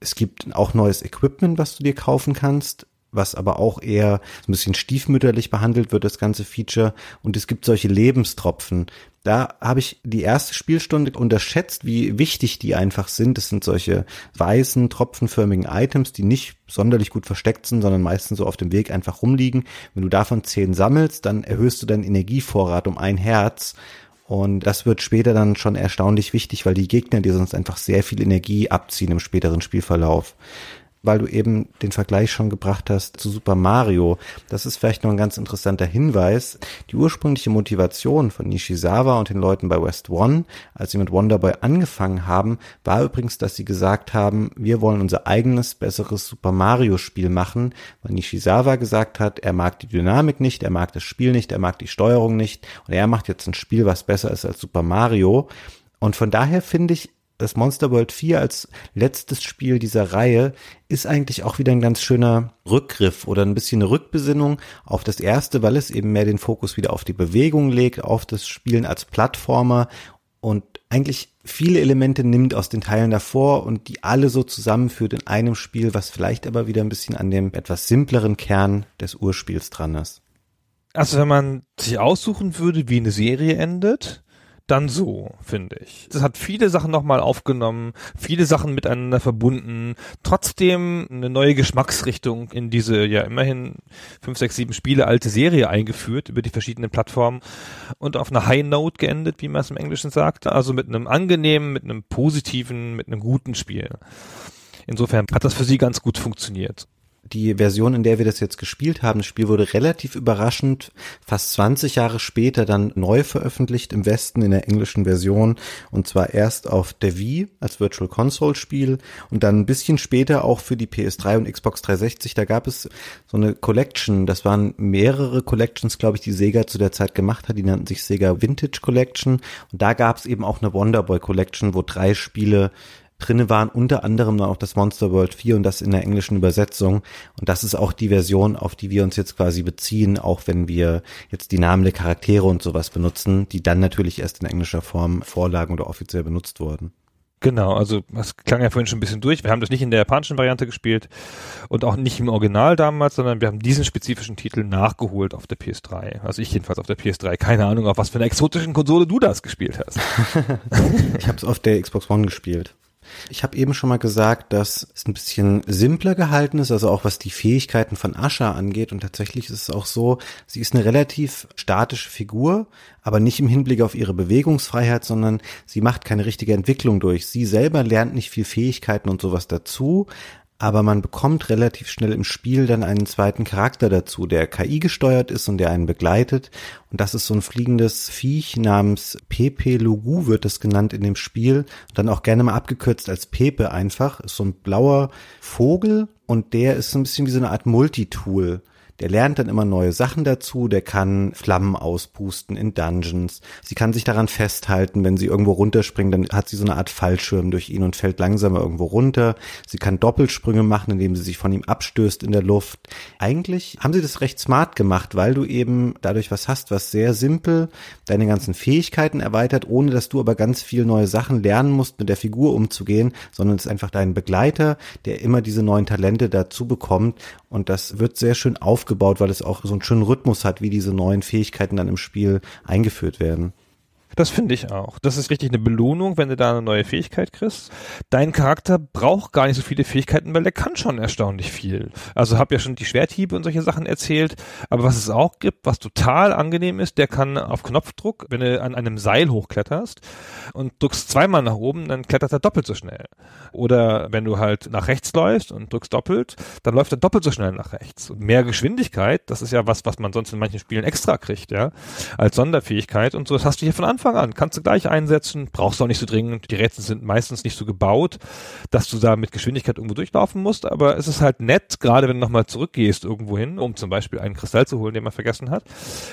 Es gibt auch neues Equipment, was du dir kaufen kannst was aber auch eher ein bisschen stiefmütterlich behandelt wird, das ganze Feature. Und es gibt solche Lebenstropfen. Da habe ich die erste Spielstunde unterschätzt, wie wichtig die einfach sind. Das sind solche weißen, tropfenförmigen Items, die nicht sonderlich gut versteckt sind, sondern meistens so auf dem Weg einfach rumliegen. Wenn du davon zehn sammelst, dann erhöhst du deinen Energievorrat um ein Herz. Und das wird später dann schon erstaunlich wichtig, weil die Gegner dir sonst einfach sehr viel Energie abziehen im späteren Spielverlauf weil du eben den Vergleich schon gebracht hast zu Super Mario. Das ist vielleicht noch ein ganz interessanter Hinweis. Die ursprüngliche Motivation von Nishizawa und den Leuten bei West One, als sie mit Wonderboy angefangen haben, war übrigens, dass sie gesagt haben, wir wollen unser eigenes, besseres Super Mario Spiel machen, weil Nishizawa gesagt hat, er mag die Dynamik nicht, er mag das Spiel nicht, er mag die Steuerung nicht und er macht jetzt ein Spiel, was besser ist als Super Mario. Und von daher finde ich, das Monster World 4 als letztes Spiel dieser Reihe ist eigentlich auch wieder ein ganz schöner Rückgriff oder ein bisschen eine Rückbesinnung auf das erste, weil es eben mehr den Fokus wieder auf die Bewegung legt, auf das Spielen als Plattformer und eigentlich viele Elemente nimmt aus den Teilen davor und die alle so zusammenführt in einem Spiel, was vielleicht aber wieder ein bisschen an dem etwas simpleren Kern des Urspiels dran ist. Also wenn man sich aussuchen würde, wie eine Serie endet, dann so, finde ich. Es hat viele Sachen nochmal aufgenommen, viele Sachen miteinander verbunden, trotzdem eine neue Geschmacksrichtung in diese ja immerhin fünf, sechs, sieben Spiele alte Serie eingeführt über die verschiedenen Plattformen und auf einer High Note geendet, wie man es im Englischen sagt. Also mit einem angenehmen, mit einem positiven, mit einem guten Spiel. Insofern hat das für sie ganz gut funktioniert die Version, in der wir das jetzt gespielt haben, das Spiel wurde relativ überraschend fast 20 Jahre später dann neu veröffentlicht im Westen in der englischen Version und zwar erst auf der Wii als Virtual Console Spiel und dann ein bisschen später auch für die PS3 und Xbox 360. Da gab es so eine Collection, das waren mehrere Collections, glaube ich, die Sega zu der Zeit gemacht hat. Die nannten sich Sega Vintage Collection und da gab es eben auch eine Wonderboy Collection, wo drei Spiele drinne waren, unter anderem dann auch das Monster World 4 und das in der englischen Übersetzung. Und das ist auch die Version, auf die wir uns jetzt quasi beziehen, auch wenn wir jetzt die Namen der Charaktere und sowas benutzen, die dann natürlich erst in englischer Form vorlagen oder offiziell benutzt wurden. Genau, also das klang ja vorhin schon ein bisschen durch. Wir haben das nicht in der japanischen Variante gespielt und auch nicht im Original damals, sondern wir haben diesen spezifischen Titel nachgeholt auf der PS3. Also ich jedenfalls auf der PS3. Keine Ahnung, auf was für einer exotischen Konsole du das gespielt hast. [laughs] ich habe es auf der Xbox One gespielt. Ich habe eben schon mal gesagt, dass es ein bisschen simpler gehalten ist, also auch was die Fähigkeiten von Asha angeht. Und tatsächlich ist es auch so, sie ist eine relativ statische Figur, aber nicht im Hinblick auf ihre Bewegungsfreiheit, sondern sie macht keine richtige Entwicklung durch. Sie selber lernt nicht viel Fähigkeiten und sowas dazu, aber man bekommt relativ schnell im Spiel dann einen zweiten Charakter dazu, der KI gesteuert ist und der einen begleitet. Und das ist so ein fliegendes Viech namens Pepe Logu wird es genannt in dem Spiel. dann auch gerne mal abgekürzt als Pepe einfach. Ist so ein blauer Vogel und der ist so ein bisschen wie so eine Art Multitool. Der lernt dann immer neue Sachen dazu, der kann Flammen auspusten in Dungeons. Sie kann sich daran festhalten, wenn sie irgendwo runterspringt, dann hat sie so eine Art Fallschirm durch ihn und fällt langsamer irgendwo runter. Sie kann Doppelsprünge machen, indem sie sich von ihm abstößt in der Luft. Eigentlich haben sie das recht smart gemacht, weil du eben dadurch was hast, was sehr simpel deine ganzen Fähigkeiten erweitert, ohne dass du aber ganz viel neue Sachen lernen musst, mit der Figur umzugehen, sondern es ist einfach dein Begleiter, der immer diese neuen Talente dazu bekommt und das wird sehr schön aufgebaut aufgebaut, weil es auch so einen schönen Rhythmus hat, wie diese neuen Fähigkeiten dann im Spiel eingeführt werden. Das finde ich auch. Das ist richtig eine Belohnung, wenn du da eine neue Fähigkeit kriegst. Dein Charakter braucht gar nicht so viele Fähigkeiten, weil der kann schon erstaunlich viel. Also hab ja schon die Schwerthiebe und solche Sachen erzählt. Aber was es auch gibt, was total angenehm ist, der kann auf Knopfdruck, wenn du an einem Seil hochkletterst und drückst zweimal nach oben, dann klettert er doppelt so schnell. Oder wenn du halt nach rechts läufst und drückst doppelt, dann läuft er doppelt so schnell nach rechts. Und mehr Geschwindigkeit, das ist ja was, was man sonst in manchen Spielen extra kriegt, ja, als Sonderfähigkeit. Und so das hast du hier von Anfang Anfang an. Kannst du gleich einsetzen, brauchst du auch nicht so dringend. Die Rätsel sind meistens nicht so gebaut, dass du da mit Geschwindigkeit irgendwo durchlaufen musst, aber es ist halt nett, gerade wenn du nochmal zurückgehst irgendwo hin, um zum Beispiel einen Kristall zu holen, den man vergessen hat,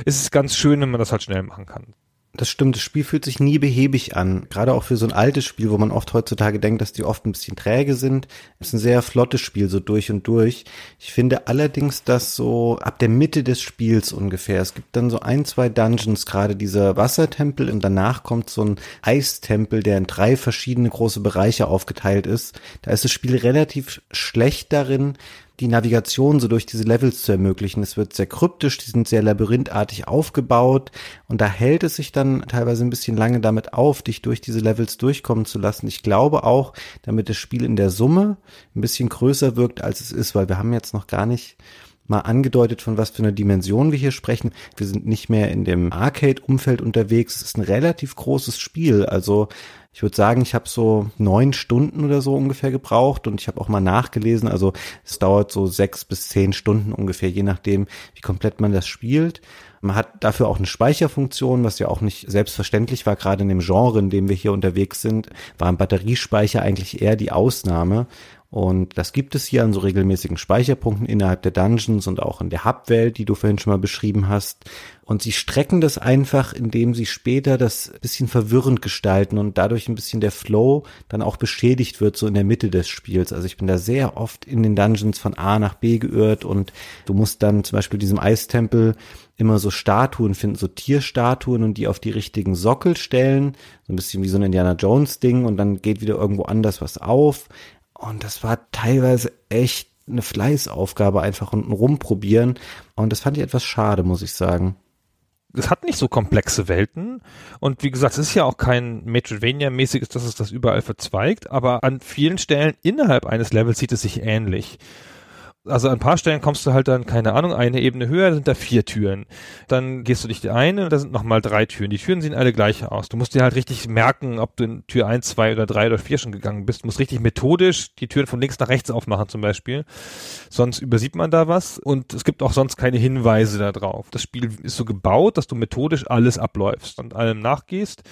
ist es ganz schön, wenn man das halt schnell machen kann. Das stimmt, das Spiel fühlt sich nie behäbig an. Gerade auch für so ein altes Spiel, wo man oft heutzutage denkt, dass die oft ein bisschen träge sind. Das ist ein sehr flottes Spiel, so durch und durch. Ich finde allerdings, dass so ab der Mitte des Spiels ungefähr, es gibt dann so ein, zwei Dungeons, gerade dieser Wassertempel und danach kommt so ein Eistempel, der in drei verschiedene große Bereiche aufgeteilt ist. Da ist das Spiel relativ schlecht darin, die Navigation so durch diese Levels zu ermöglichen. Es wird sehr kryptisch, die sind sehr labyrinthartig aufgebaut und da hält es sich dann teilweise ein bisschen lange damit auf, dich durch diese Levels durchkommen zu lassen. Ich glaube auch, damit das Spiel in der Summe ein bisschen größer wirkt, als es ist, weil wir haben jetzt noch gar nicht mal angedeutet, von was für einer Dimension wir hier sprechen. Wir sind nicht mehr in dem Arcade-Umfeld unterwegs. Es ist ein relativ großes Spiel. Also ich würde sagen, ich habe so neun Stunden oder so ungefähr gebraucht und ich habe auch mal nachgelesen. Also es dauert so sechs bis zehn Stunden ungefähr, je nachdem, wie komplett man das spielt. Man hat dafür auch eine Speicherfunktion, was ja auch nicht selbstverständlich war, gerade in dem Genre, in dem wir hier unterwegs sind, war ein Batteriespeicher eigentlich eher die Ausnahme. Und das gibt es hier an so regelmäßigen Speicherpunkten innerhalb der Dungeons und auch in der Hubwelt, die du vorhin schon mal beschrieben hast. Und sie strecken das einfach, indem sie später das bisschen verwirrend gestalten und dadurch ein bisschen der Flow dann auch beschädigt wird, so in der Mitte des Spiels. Also ich bin da sehr oft in den Dungeons von A nach B geirrt und du musst dann zum Beispiel diesem Eistempel immer so Statuen finden, so Tierstatuen und die auf die richtigen Sockel stellen. So ein bisschen wie so ein Indiana Jones Ding und dann geht wieder irgendwo anders was auf. Und das war teilweise echt eine Fleißaufgabe, einfach unten rumprobieren. Und das fand ich etwas schade, muss ich sagen. Es hat nicht so komplexe Welten. Und wie gesagt, es ist ja auch kein Metroidvania-mäßiges, dass es das überall verzweigt, aber an vielen Stellen innerhalb eines Levels sieht es sich ähnlich also an ein paar Stellen kommst du halt dann, keine Ahnung, eine Ebene höher, sind da vier Türen. Dann gehst du dich die eine und da sind nochmal drei Türen. Die Türen sehen alle gleich aus. Du musst dir halt richtig merken, ob du in Tür eins, zwei oder drei oder vier schon gegangen bist. Du musst richtig methodisch die Türen von links nach rechts aufmachen zum Beispiel. Sonst übersieht man da was und es gibt auch sonst keine Hinweise da drauf. Das Spiel ist so gebaut, dass du methodisch alles abläufst und allem nachgehst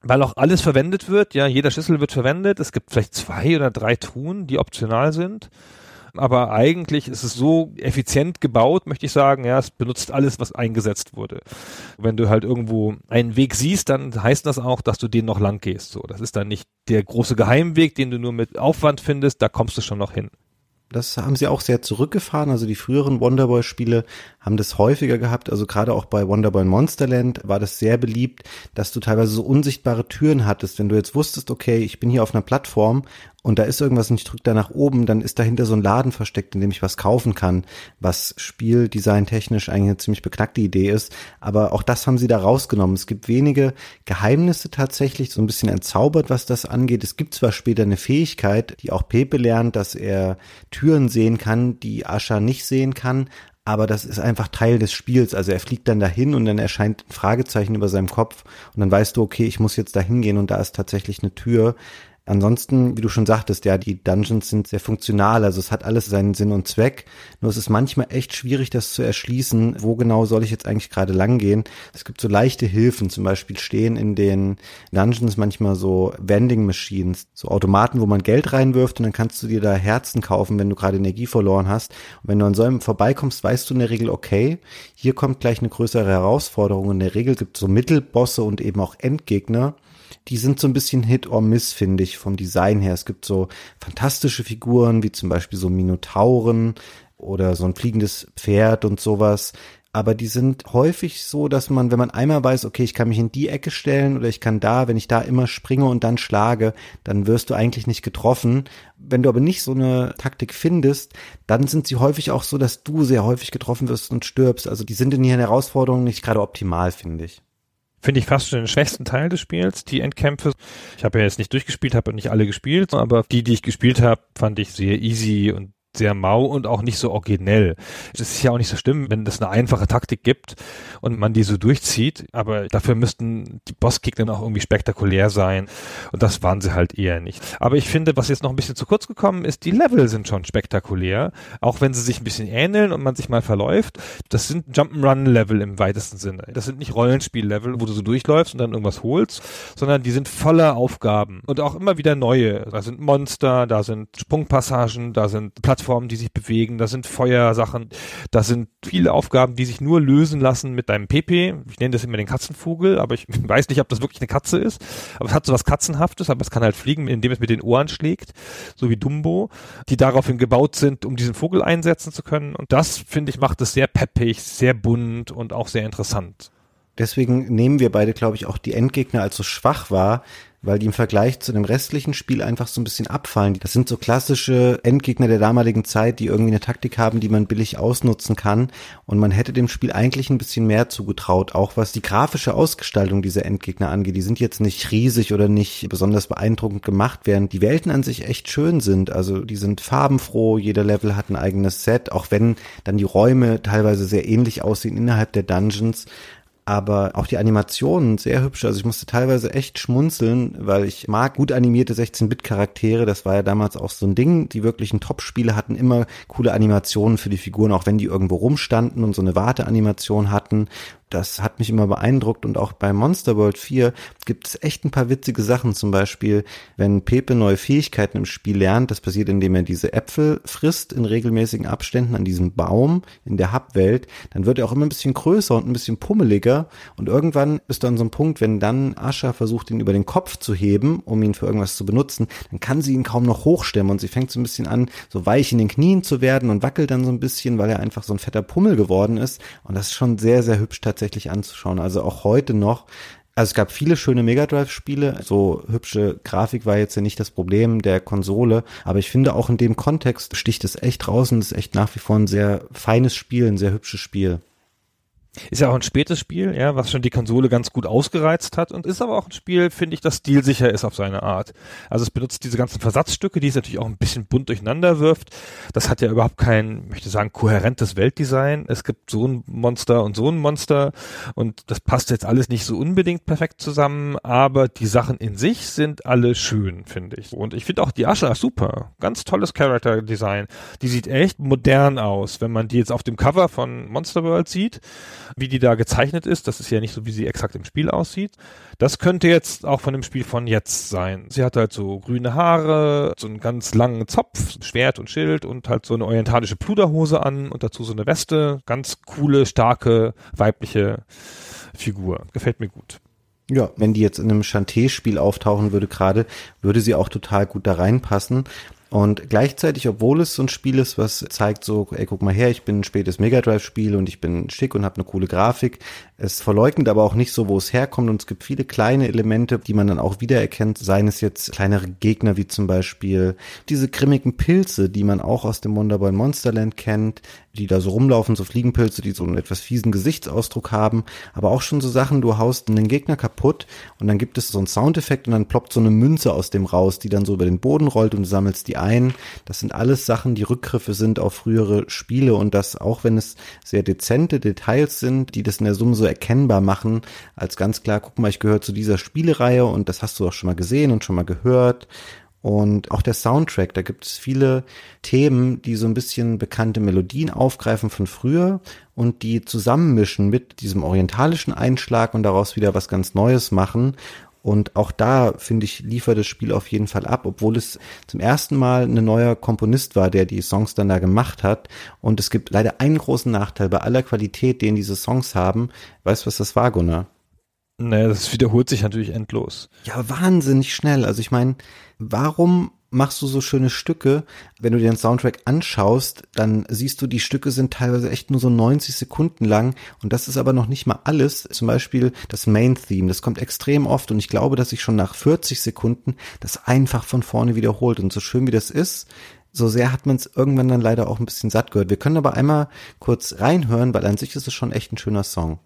weil auch alles verwendet wird, ja, jeder Schlüssel wird verwendet. Es gibt vielleicht zwei oder drei Truhen, die optional sind aber eigentlich ist es so effizient gebaut, möchte ich sagen, ja, es benutzt alles, was eingesetzt wurde. Wenn du halt irgendwo einen Weg siehst, dann heißt das auch, dass du den noch lang gehst, so. Das ist dann nicht der große Geheimweg, den du nur mit Aufwand findest, da kommst du schon noch hin. Das haben sie auch sehr zurückgefahren. Also die früheren Wonderboy-Spiele haben das häufiger gehabt. Also gerade auch bei Wonderboy Monsterland war das sehr beliebt, dass du teilweise so unsichtbare Türen hattest. Wenn du jetzt wusstest, okay, ich bin hier auf einer Plattform und da ist irgendwas und ich drücke da nach oben, dann ist dahinter so ein Laden versteckt, in dem ich was kaufen kann, was spieldesigntechnisch eigentlich eine ziemlich beknackte Idee ist. Aber auch das haben sie da rausgenommen. Es gibt wenige Geheimnisse tatsächlich, so ein bisschen entzaubert, was das angeht. Es gibt zwar später eine Fähigkeit, die auch Pepe lernt, dass er Türen sehen kann, die Ascha nicht sehen kann, aber das ist einfach Teil des Spiels. Also er fliegt dann dahin und dann erscheint ein Fragezeichen über seinem Kopf und dann weißt du, okay, ich muss jetzt da hingehen und da ist tatsächlich eine Tür. Ansonsten, wie du schon sagtest, ja, die Dungeons sind sehr funktional, also es hat alles seinen Sinn und Zweck. Nur es ist manchmal echt schwierig, das zu erschließen. Wo genau soll ich jetzt eigentlich gerade lang gehen? Es gibt so leichte Hilfen, zum Beispiel stehen in den Dungeons manchmal so Vending Machines, so Automaten, wo man Geld reinwirft und dann kannst du dir da Herzen kaufen, wenn du gerade Energie verloren hast. Und wenn du an so einem vorbeikommst, weißt du in der Regel, okay, hier kommt gleich eine größere Herausforderung. In der Regel gibt es so Mittelbosse und eben auch Endgegner die sind so ein bisschen Hit or Miss, finde ich, vom Design her. Es gibt so fantastische Figuren, wie zum Beispiel so Minotauren oder so ein fliegendes Pferd und sowas. aber die sind häufig so, dass man, wenn man einmal weiß, okay, ich kann mich in die Ecke stellen oder ich kann da, wenn ich da immer springe und dann schlage, dann wirst du eigentlich nicht getroffen. Wenn du aber nicht so eine Taktik findest, dann sind sie häufig auch so, dass du sehr häufig getroffen wirst und stirbst. Also die sind in ihren Herausforderungen nicht gerade optimal, finde ich finde ich fast schon den schwächsten Teil des Spiels, die Endkämpfe. Ich habe ja jetzt nicht durchgespielt, habe nicht alle gespielt, aber die, die ich gespielt habe, fand ich sehr easy und sehr mau und auch nicht so originell. Es ist ja auch nicht so schlimm, wenn es eine einfache Taktik gibt und man die so durchzieht, aber dafür müssten die Bossgegner auch irgendwie spektakulär sein und das waren sie halt eher nicht. Aber ich finde, was jetzt noch ein bisschen zu kurz gekommen ist, die Level sind schon spektakulär, auch wenn sie sich ein bisschen ähneln und man sich mal verläuft. Das sind Jump'n'Run-Level im weitesten Sinne. Das sind nicht Rollenspiel-Level, wo du so durchläufst und dann irgendwas holst, sondern die sind voller Aufgaben und auch immer wieder neue. Da sind Monster, da sind Sprungpassagen, da sind Plattformen Plattformen, die sich bewegen, da sind Feuersachen, da sind viele Aufgaben, die sich nur lösen lassen mit deinem PP. Ich nenne das immer den Katzenvogel, aber ich [laughs] weiß nicht, ob das wirklich eine Katze ist. Aber es hat so was Katzenhaftes, aber es kann halt fliegen, indem es mit den Ohren schlägt, so wie Dumbo, die daraufhin gebaut sind, um diesen Vogel einsetzen zu können. Und das, finde ich, macht es sehr peppig, sehr bunt und auch sehr interessant. Deswegen nehmen wir beide, glaube ich, auch die Endgegner als so schwach wahr, weil die im Vergleich zu dem restlichen Spiel einfach so ein bisschen abfallen. Das sind so klassische Endgegner der damaligen Zeit, die irgendwie eine Taktik haben, die man billig ausnutzen kann. Und man hätte dem Spiel eigentlich ein bisschen mehr zugetraut, auch was die grafische Ausgestaltung dieser Endgegner angeht. Die sind jetzt nicht riesig oder nicht besonders beeindruckend gemacht, während die Welten an sich echt schön sind. Also die sind farbenfroh, jeder Level hat ein eigenes Set, auch wenn dann die Räume teilweise sehr ähnlich aussehen innerhalb der Dungeons aber auch die Animationen sehr hübsch. Also ich musste teilweise echt schmunzeln, weil ich mag gut animierte 16-Bit-Charaktere. Das war ja damals auch so ein Ding. Die wirklichen Top-Spiele hatten immer coole Animationen für die Figuren, auch wenn die irgendwo rumstanden und so eine Warteanimation hatten das hat mich immer beeindruckt und auch bei Monster World 4 gibt es echt ein paar witzige Sachen. Zum Beispiel, wenn Pepe neue Fähigkeiten im Spiel lernt, das passiert, indem er diese Äpfel frisst in regelmäßigen Abständen an diesem Baum in der Hub-Welt, dann wird er auch immer ein bisschen größer und ein bisschen pummeliger und irgendwann ist dann so ein Punkt, wenn dann Ascha versucht, ihn über den Kopf zu heben, um ihn für irgendwas zu benutzen, dann kann sie ihn kaum noch hochstemmen und sie fängt so ein bisschen an, so weich in den Knien zu werden und wackelt dann so ein bisschen, weil er einfach so ein fetter Pummel geworden ist und das ist schon sehr, sehr hübsch tatsächlich tatsächlich anzuschauen. Also auch heute noch. Also es gab viele schöne Mega Drive Spiele. So hübsche Grafik war jetzt ja nicht das Problem der Konsole. Aber ich finde auch in dem Kontext sticht es echt raus und ist echt nach wie vor ein sehr feines Spiel, ein sehr hübsches Spiel. Ist ja auch ein spätes Spiel, ja, was schon die Konsole ganz gut ausgereizt hat und ist aber auch ein Spiel, finde ich, das stilsicher ist auf seine Art. Also es benutzt diese ganzen Versatzstücke, die es natürlich auch ein bisschen bunt durcheinander wirft. Das hat ja überhaupt kein, möchte sagen, kohärentes Weltdesign. Es gibt so ein Monster und so ein Monster und das passt jetzt alles nicht so unbedingt perfekt zusammen, aber die Sachen in sich sind alle schön, finde ich. Und ich finde auch die Asche super. Ganz tolles Character Design. Die sieht echt modern aus, wenn man die jetzt auf dem Cover von Monster World sieht wie die da gezeichnet ist. Das ist ja nicht so, wie sie exakt im Spiel aussieht. Das könnte jetzt auch von dem Spiel von jetzt sein. Sie hat halt so grüne Haare, so einen ganz langen Zopf, Schwert und Schild und halt so eine orientalische Pluderhose an und dazu so eine Weste. Ganz coole, starke, weibliche Figur. Gefällt mir gut. Ja, wenn die jetzt in einem Chanté-Spiel auftauchen würde gerade, würde sie auch total gut da reinpassen. Und gleichzeitig, obwohl es so ein Spiel ist, was zeigt so, ey, guck mal her, ich bin ein spätes Mega Drive Spiel und ich bin schick und habe eine coole Grafik. Es verleugnet aber auch nicht so, wo es herkommt. Und es gibt viele kleine Elemente, die man dann auch wiedererkennt, seien es jetzt kleinere Gegner wie zum Beispiel diese grimmigen Pilze, die man auch aus dem Wonderboy Monsterland kennt, die da so rumlaufen, so Fliegenpilze, die so einen etwas fiesen Gesichtsausdruck haben, aber auch schon so Sachen, du haust einen Gegner kaputt und dann gibt es so einen Soundeffekt und dann ploppt so eine Münze aus dem raus, die dann so über den Boden rollt und du sammelst die ein. Das sind alles Sachen, die Rückgriffe sind auf frühere Spiele und das auch wenn es sehr dezente Details sind, die das in der Summe so erkennbar machen, als ganz klar, guck mal, ich gehöre zu dieser Spielereihe und das hast du auch schon mal gesehen und schon mal gehört und auch der Soundtrack, da gibt es viele Themen, die so ein bisschen bekannte Melodien aufgreifen von früher und die zusammenmischen mit diesem orientalischen Einschlag und daraus wieder was ganz Neues machen. Und auch da, finde ich, liefert das Spiel auf jeden Fall ab, obwohl es zum ersten Mal ein neuer Komponist war, der die Songs dann da gemacht hat. Und es gibt leider einen großen Nachteil bei aller Qualität, den diese Songs haben. Weißt du, was das war, Gunnar? Naja, das wiederholt sich natürlich endlos. Ja, wahnsinnig schnell. Also ich meine, warum machst du so schöne Stücke. Wenn du dir den Soundtrack anschaust, dann siehst du, die Stücke sind teilweise echt nur so 90 Sekunden lang und das ist aber noch nicht mal alles. Zum Beispiel das Main Theme, das kommt extrem oft und ich glaube, dass sich schon nach 40 Sekunden das einfach von vorne wiederholt und so schön wie das ist, so sehr hat man es irgendwann dann leider auch ein bisschen satt gehört. Wir können aber einmal kurz reinhören, weil an sich ist es schon echt ein schöner Song.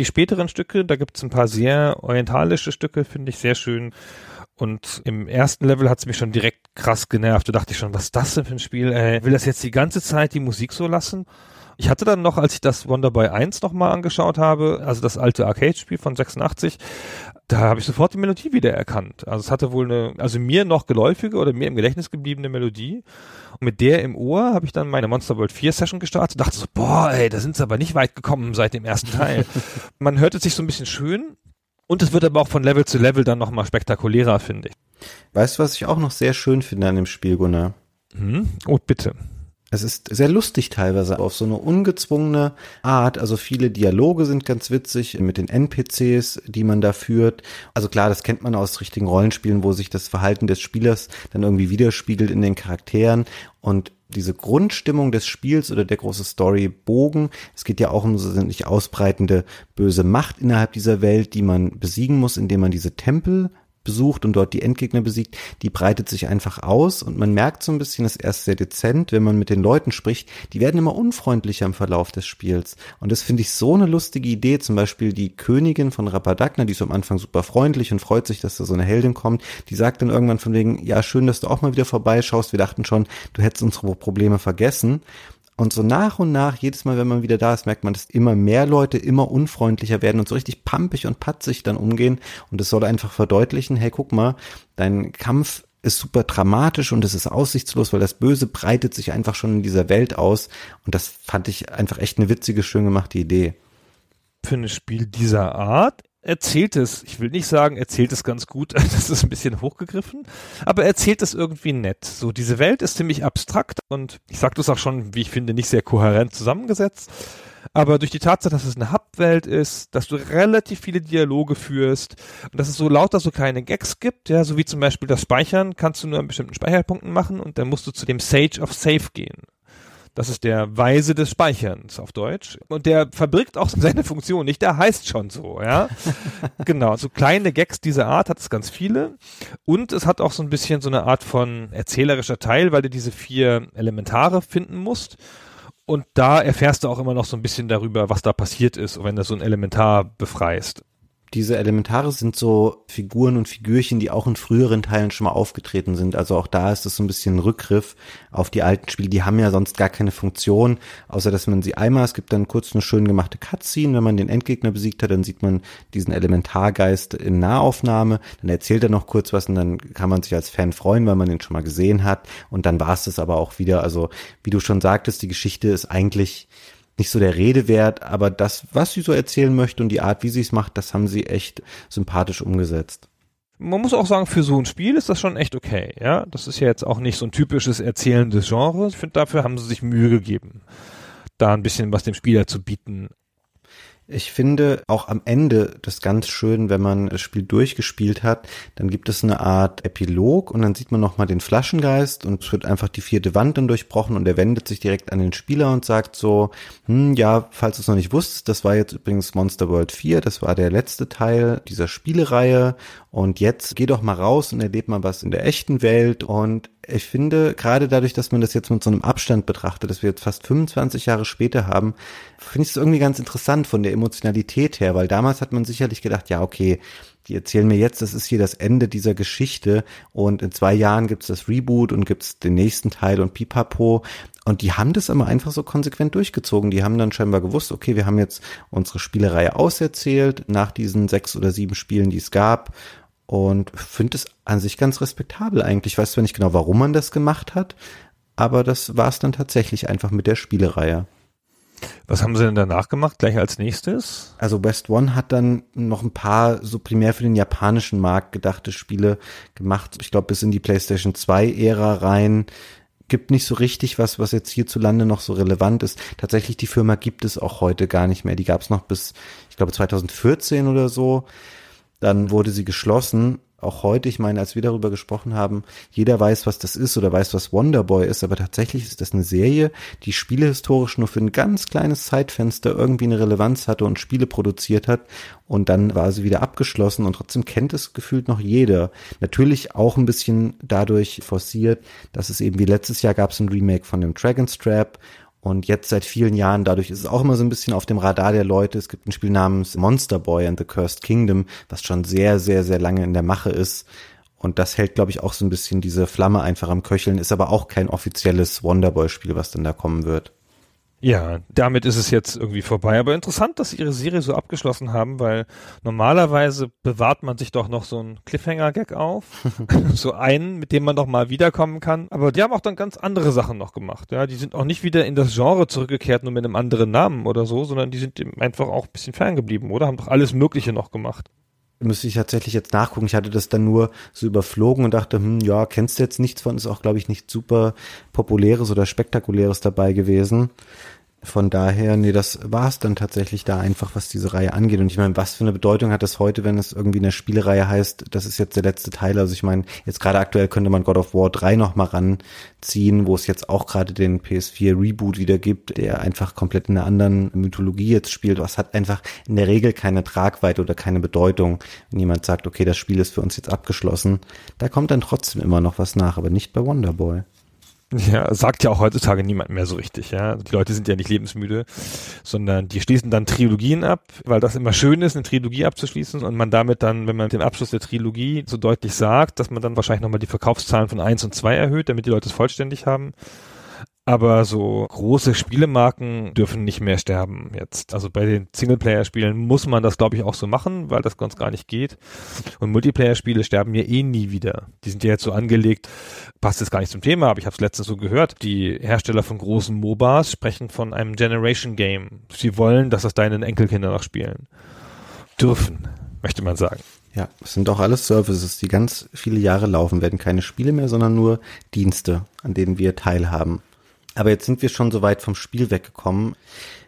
Die späteren Stücke, da gibt es ein paar sehr orientalische Stücke, finde ich sehr schön. Und im ersten Level hat es mich schon direkt krass genervt. Da dachte ich schon, was ist das denn für ein Spiel? Ey, will das jetzt die ganze Zeit die Musik so lassen? Ich hatte dann noch, als ich das Wonderboy 1 nochmal angeschaut habe, also das alte Arcade-Spiel von 86, da habe ich sofort die Melodie wiedererkannt. Also es hatte wohl eine, also mir noch geläufige oder mir im Gedächtnis gebliebene Melodie. Und mit der im Ohr habe ich dann meine Monster World 4 Session gestartet und dachte so, boah, ey, da sind sie aber nicht weit gekommen seit dem ersten Teil. [laughs] Man hört es sich so ein bisschen schön und es wird aber auch von Level zu Level dann nochmal spektakulärer, finde ich. Weißt du, was ich auch noch sehr schön finde an dem Spiel, Gunnar? Hm? Oh, bitte. Es ist sehr lustig teilweise auf so eine ungezwungene Art. Also viele Dialoge sind ganz witzig mit den NPCs, die man da führt. Also klar, das kennt man aus richtigen Rollenspielen, wo sich das Verhalten des Spielers dann irgendwie widerspiegelt in den Charakteren und diese Grundstimmung des Spiels oder der große Storybogen. Es geht ja auch um so sich ausbreitende böse Macht innerhalb dieser Welt, die man besiegen muss, indem man diese Tempel besucht und dort die Endgegner besiegt, die breitet sich einfach aus und man merkt so ein bisschen, das erst sehr dezent, wenn man mit den Leuten spricht, die werden immer unfreundlicher im Verlauf des Spiels. Und das finde ich so eine lustige Idee, zum Beispiel die Königin von Rapadagna, die ist am Anfang super freundlich und freut sich, dass da so eine Heldin kommt, die sagt dann irgendwann von wegen, ja, schön, dass du auch mal wieder vorbeischaust, wir dachten schon, du hättest unsere Probleme vergessen. Und so nach und nach, jedes Mal, wenn man wieder da ist, merkt man, dass immer mehr Leute immer unfreundlicher werden und so richtig pampig und patzig dann umgehen. Und das soll einfach verdeutlichen, hey, guck mal, dein Kampf ist super dramatisch und es ist aussichtslos, weil das Böse breitet sich einfach schon in dieser Welt aus. Und das fand ich einfach echt eine witzige, schön gemachte Idee. Für ein Spiel dieser Art erzählt es, ich will nicht sagen, erzählt es ganz gut, [laughs] das ist ein bisschen hochgegriffen, aber erzählt es irgendwie nett. So, diese Welt ist ziemlich abstrakt und ich sag das auch schon, wie ich finde, nicht sehr kohärent zusammengesetzt. Aber durch die Tatsache, dass es eine Hub-Welt ist, dass du relativ viele Dialoge führst und dass es so lauter so kleine Gags gibt, ja, so wie zum Beispiel das Speichern, kannst du nur an bestimmten Speicherpunkten machen und dann musst du zu dem Sage of Safe gehen. Das ist der Weise des Speicherns auf Deutsch. Und der verbirgt auch [laughs] seine Funktion nicht. Der heißt schon so, ja. [laughs] genau. So kleine Gags dieser Art hat es ganz viele. Und es hat auch so ein bisschen so eine Art von erzählerischer Teil, weil du diese vier Elementare finden musst. Und da erfährst du auch immer noch so ein bisschen darüber, was da passiert ist, wenn du so ein Elementar befreist diese Elementare sind so Figuren und Figürchen, die auch in früheren Teilen schon mal aufgetreten sind. Also auch da ist es so ein bisschen ein Rückgriff auf die alten Spiele. Die haben ja sonst gar keine Funktion, außer dass man sie einmal, es gibt dann kurz eine schön gemachte Cutscene, wenn man den Endgegner besiegt hat, dann sieht man diesen Elementargeist in Nahaufnahme, dann erzählt er noch kurz was und dann kann man sich als Fan freuen, weil man den schon mal gesehen hat und dann war es das aber auch wieder. Also wie du schon sagtest, die Geschichte ist eigentlich nicht so der Rede wert, aber das, was sie so erzählen möchte und die Art, wie sie es macht, das haben sie echt sympathisch umgesetzt. Man muss auch sagen, für so ein Spiel ist das schon echt okay, ja. Das ist ja jetzt auch nicht so ein typisches erzählendes Genre. Ich finde, dafür haben sie sich Mühe gegeben, da ein bisschen was dem Spieler zu bieten. Ich finde auch am Ende das ganz schön, wenn man das Spiel durchgespielt hat, dann gibt es eine Art Epilog und dann sieht man nochmal den Flaschengeist und es wird einfach die vierte Wand dann durchbrochen und er wendet sich direkt an den Spieler und sagt so, hm, ja, falls du es noch nicht wusstest, das war jetzt übrigens Monster World 4, das war der letzte Teil dieser Spielereihe und jetzt geh doch mal raus und erleb mal was in der echten Welt und ich finde, gerade dadurch, dass man das jetzt mit so einem Abstand betrachtet, dass wir jetzt fast 25 Jahre später haben, finde ich es irgendwie ganz interessant von der Emotionalität her, weil damals hat man sicherlich gedacht, ja, okay, die erzählen mir jetzt, das ist hier das Ende dieser Geschichte und in zwei Jahren gibt's das Reboot und gibt's den nächsten Teil und pipapo. Und die haben das aber einfach so konsequent durchgezogen. Die haben dann scheinbar gewusst, okay, wir haben jetzt unsere Spielereihe auserzählt nach diesen sechs oder sieben Spielen, die es gab und finde es an sich ganz respektabel eigentlich. Ich weiß zwar nicht genau, warum man das gemacht hat, aber das war es dann tatsächlich einfach mit der Spielereihe. Was haben sie denn danach gemacht, gleich als nächstes? Also West One hat dann noch ein paar so primär für den japanischen Markt gedachte Spiele gemacht. Ich glaube, bis in die PlayStation 2 Ära rein. Gibt nicht so richtig was, was jetzt hierzulande noch so relevant ist. Tatsächlich, die Firma gibt es auch heute gar nicht mehr. Die gab es noch bis, ich glaube, 2014 oder so. Dann wurde sie geschlossen. Auch heute, ich meine, als wir darüber gesprochen haben, jeder weiß, was das ist oder weiß, was Wonderboy ist, aber tatsächlich ist das eine Serie, die spielehistorisch nur für ein ganz kleines Zeitfenster irgendwie eine Relevanz hatte und Spiele produziert hat und dann war sie wieder abgeschlossen und trotzdem kennt es gefühlt noch jeder. Natürlich auch ein bisschen dadurch forciert, dass es eben wie letztes Jahr gab es ein Remake von dem Dragon's Trap und jetzt seit vielen Jahren, dadurch ist es auch immer so ein bisschen auf dem Radar der Leute. Es gibt ein Spiel namens Monster Boy and the Cursed Kingdom, was schon sehr, sehr, sehr lange in der Mache ist. Und das hält, glaube ich, auch so ein bisschen diese Flamme einfach am Köcheln, ist aber auch kein offizielles Wonderboy-Spiel, was dann da kommen wird. Ja, damit ist es jetzt irgendwie vorbei. Aber interessant, dass sie ihre Serie so abgeschlossen haben, weil normalerweise bewahrt man sich doch noch so einen Cliffhanger-Gag auf. [laughs] so einen, mit dem man doch mal wiederkommen kann. Aber die haben auch dann ganz andere Sachen noch gemacht. Ja, die sind auch nicht wieder in das Genre zurückgekehrt, nur mit einem anderen Namen oder so, sondern die sind einfach auch ein bisschen ferngeblieben, oder? Haben doch alles Mögliche noch gemacht müsste ich tatsächlich jetzt nachgucken. Ich hatte das dann nur so überflogen und dachte, hm, ja, kennst du jetzt nichts von, ist auch, glaube ich, nicht super populäres oder spektakuläres dabei gewesen. Von daher, nee, das war es dann tatsächlich da einfach, was diese Reihe angeht. Und ich meine, was für eine Bedeutung hat das heute, wenn es irgendwie eine Spielereihe heißt, das ist jetzt der letzte Teil. Also ich meine, jetzt gerade aktuell könnte man God of War 3 nochmal ranziehen, wo es jetzt auch gerade den PS4 Reboot wieder gibt, der einfach komplett in einer anderen Mythologie jetzt spielt. Was hat einfach in der Regel keine Tragweite oder keine Bedeutung, wenn jemand sagt, okay, das Spiel ist für uns jetzt abgeschlossen. Da kommt dann trotzdem immer noch was nach, aber nicht bei Wonderboy. Ja, sagt ja auch heutzutage niemand mehr so richtig, ja. Die Leute sind ja nicht lebensmüde, sondern die schließen dann Trilogien ab, weil das immer schön ist, eine Trilogie abzuschließen und man damit dann, wenn man den Abschluss der Trilogie so deutlich sagt, dass man dann wahrscheinlich nochmal die Verkaufszahlen von eins und zwei erhöht, damit die Leute es vollständig haben. Aber so große Spielemarken dürfen nicht mehr sterben jetzt. Also bei den Singleplayer-Spielen muss man das, glaube ich, auch so machen, weil das ganz gar nicht geht. Und Multiplayer-Spiele sterben ja eh nie wieder. Die sind ja jetzt so angelegt, passt jetzt gar nicht zum Thema, aber ich habe es letztens so gehört. Die Hersteller von großen MOBAs sprechen von einem Generation Game. Sie wollen, dass das deine Enkelkinder noch spielen. Dürfen, möchte man sagen. Ja, es sind doch alles Services, die ganz viele Jahre laufen, werden keine Spiele mehr, sondern nur Dienste, an denen wir teilhaben. Aber jetzt sind wir schon so weit vom Spiel weggekommen.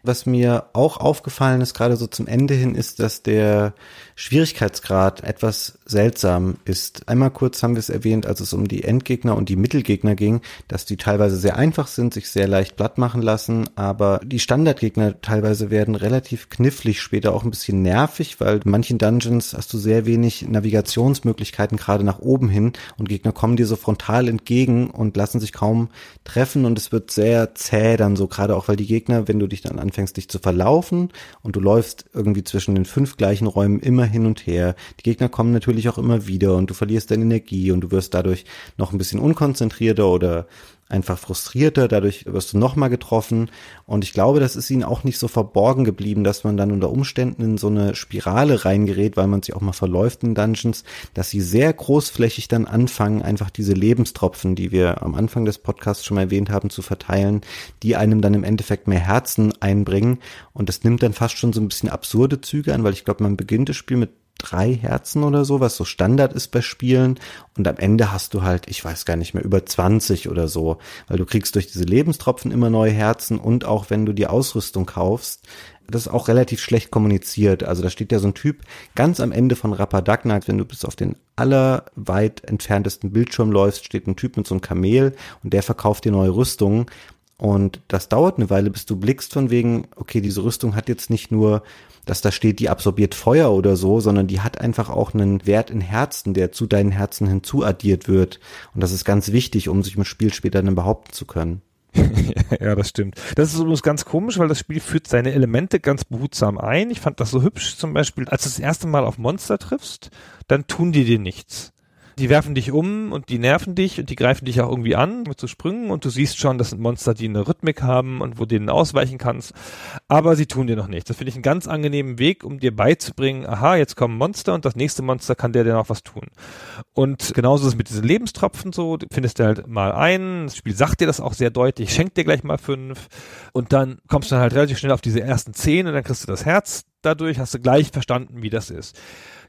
Was mir auch aufgefallen ist, gerade so zum Ende hin, ist, dass der Schwierigkeitsgrad etwas seltsam ist. Einmal kurz haben wir es erwähnt, als es um die Endgegner und die Mittelgegner ging, dass die teilweise sehr einfach sind, sich sehr leicht platt machen lassen, aber die Standardgegner teilweise werden relativ knifflig, später auch ein bisschen nervig, weil in manchen Dungeons hast du sehr wenig Navigationsmöglichkeiten gerade nach oben hin und Gegner kommen dir so frontal entgegen und lassen sich kaum treffen und es wird sehr zäh dann so, gerade auch weil die Gegner, wenn du dich dann anfängst, dich zu verlaufen und du läufst irgendwie zwischen den fünf gleichen Räumen immer hin und her. Die Gegner kommen natürlich auch immer wieder und du verlierst deine Energie und du wirst dadurch noch ein bisschen unkonzentrierter oder einfach frustrierter, dadurch wirst du nochmal getroffen. Und ich glaube, das ist ihnen auch nicht so verborgen geblieben, dass man dann unter Umständen in so eine Spirale reingerät, weil man sich auch mal verläuft in Dungeons, dass sie sehr großflächig dann anfangen, einfach diese Lebenstropfen, die wir am Anfang des Podcasts schon mal erwähnt haben, zu verteilen, die einem dann im Endeffekt mehr Herzen einbringen. Und das nimmt dann fast schon so ein bisschen absurde Züge an, weil ich glaube, man beginnt das Spiel mit drei Herzen oder so, was so Standard ist bei Spielen. Und am Ende hast du halt, ich weiß gar nicht mehr, über 20 oder so, weil du kriegst durch diese Lebenstropfen immer neue Herzen und auch wenn du die Ausrüstung kaufst, das ist auch relativ schlecht kommuniziert. Also da steht ja so ein Typ ganz am Ende von Rapadagna, wenn du bis auf den allerweit entferntesten Bildschirm läufst, steht ein Typ mit so einem Kamel und der verkauft dir neue Rüstungen Und das dauert eine Weile, bis du blickst von wegen, okay, diese Rüstung hat jetzt nicht nur, dass da steht, die absorbiert Feuer oder so, sondern die hat einfach auch einen Wert in Herzen, der zu deinen Herzen hinzuaddiert wird. Und das ist ganz wichtig, um sich im Spiel später dann behaupten zu können. [laughs] ja, das stimmt. Das ist übrigens ganz komisch, weil das Spiel führt seine Elemente ganz behutsam ein. Ich fand das so hübsch, zum Beispiel, als du das erste Mal auf Monster triffst, dann tun die dir nichts die werfen dich um und die nerven dich und die greifen dich auch irgendwie an mit so Sprüngen und du siehst schon, das sind Monster, die eine Rhythmik haben und wo denen ausweichen kannst, aber sie tun dir noch nichts. Das finde ich einen ganz angenehmen Weg, um dir beizubringen, aha, jetzt kommen Monster und das nächste Monster kann dir dann auch was tun. Und genauso ist es mit diesen Lebenstropfen so, du findest du halt mal ein, das Spiel sagt dir das auch sehr deutlich, schenkt dir gleich mal fünf und dann kommst du halt relativ schnell auf diese ersten zehn und dann kriegst du das Herz dadurch, hast du gleich verstanden, wie das ist.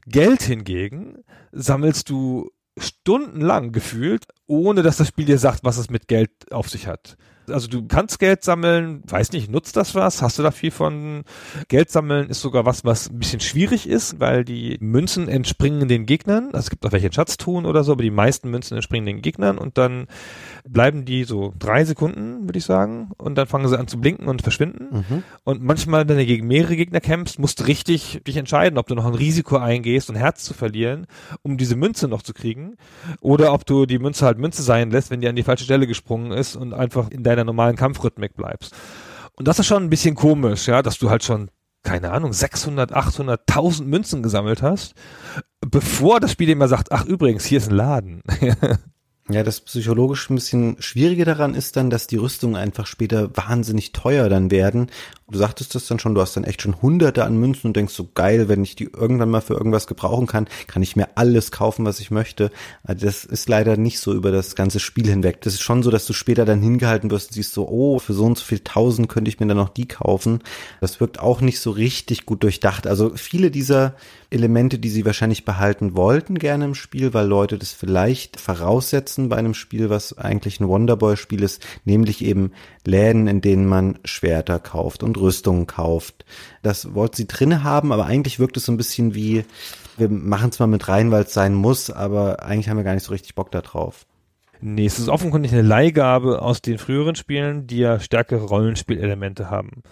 Geld hingegen sammelst du stundenlang gefühlt, ohne dass das Spiel dir sagt, was es mit Geld auf sich hat. Also du kannst Geld sammeln, weiß nicht, nutzt das was? Hast du da viel von? Geld sammeln ist sogar was, was ein bisschen schwierig ist, weil die Münzen entspringen den Gegnern. Also es gibt auch welche Schatz tun oder so, aber die meisten Münzen entspringen den Gegnern und dann bleiben die so drei Sekunden, würde ich sagen, und dann fangen sie an zu blinken und verschwinden. Mhm. Und manchmal, wenn du gegen mehrere Gegner kämpfst, musst du richtig dich entscheiden, ob du noch ein Risiko eingehst, ein Herz zu verlieren, um diese Münze noch zu kriegen, oder ob du die Münze halt Münze sein lässt, wenn die an die falsche Stelle gesprungen ist und einfach in deiner normalen Kampfrhythmik bleibst. Und das ist schon ein bisschen komisch, ja, dass du halt schon keine Ahnung, 600, 800, 1000 Münzen gesammelt hast, bevor das Spiel immer sagt, ach übrigens, hier ist ein Laden. [laughs] Ja, das psychologisch ein bisschen Schwierige daran ist dann, dass die Rüstungen einfach später wahnsinnig teuer dann werden. Du sagtest das dann schon, du hast dann echt schon hunderte an Münzen und denkst so geil, wenn ich die irgendwann mal für irgendwas gebrauchen kann, kann ich mir alles kaufen, was ich möchte. Also das ist leider nicht so über das ganze Spiel hinweg. Das ist schon so, dass du später dann hingehalten wirst und siehst so, oh, für so und so viel tausend könnte ich mir dann noch die kaufen. Das wirkt auch nicht so richtig gut durchdacht. Also viele dieser Elemente, die sie wahrscheinlich behalten wollten gerne im Spiel, weil Leute das vielleicht voraussetzen bei einem Spiel, was eigentlich ein Wonderboy-Spiel ist, nämlich eben Läden, in denen man Schwerter kauft und Rüstungen kauft. Das wollten sie drinne haben, aber eigentlich wirkt es so ein bisschen wie, wir machen es mal mit rein, weil es sein muss, aber eigentlich haben wir gar nicht so richtig Bock da drauf. Nee, es ist offenkundig eine Leihgabe aus den früheren Spielen, die ja stärkere Rollenspielelemente haben.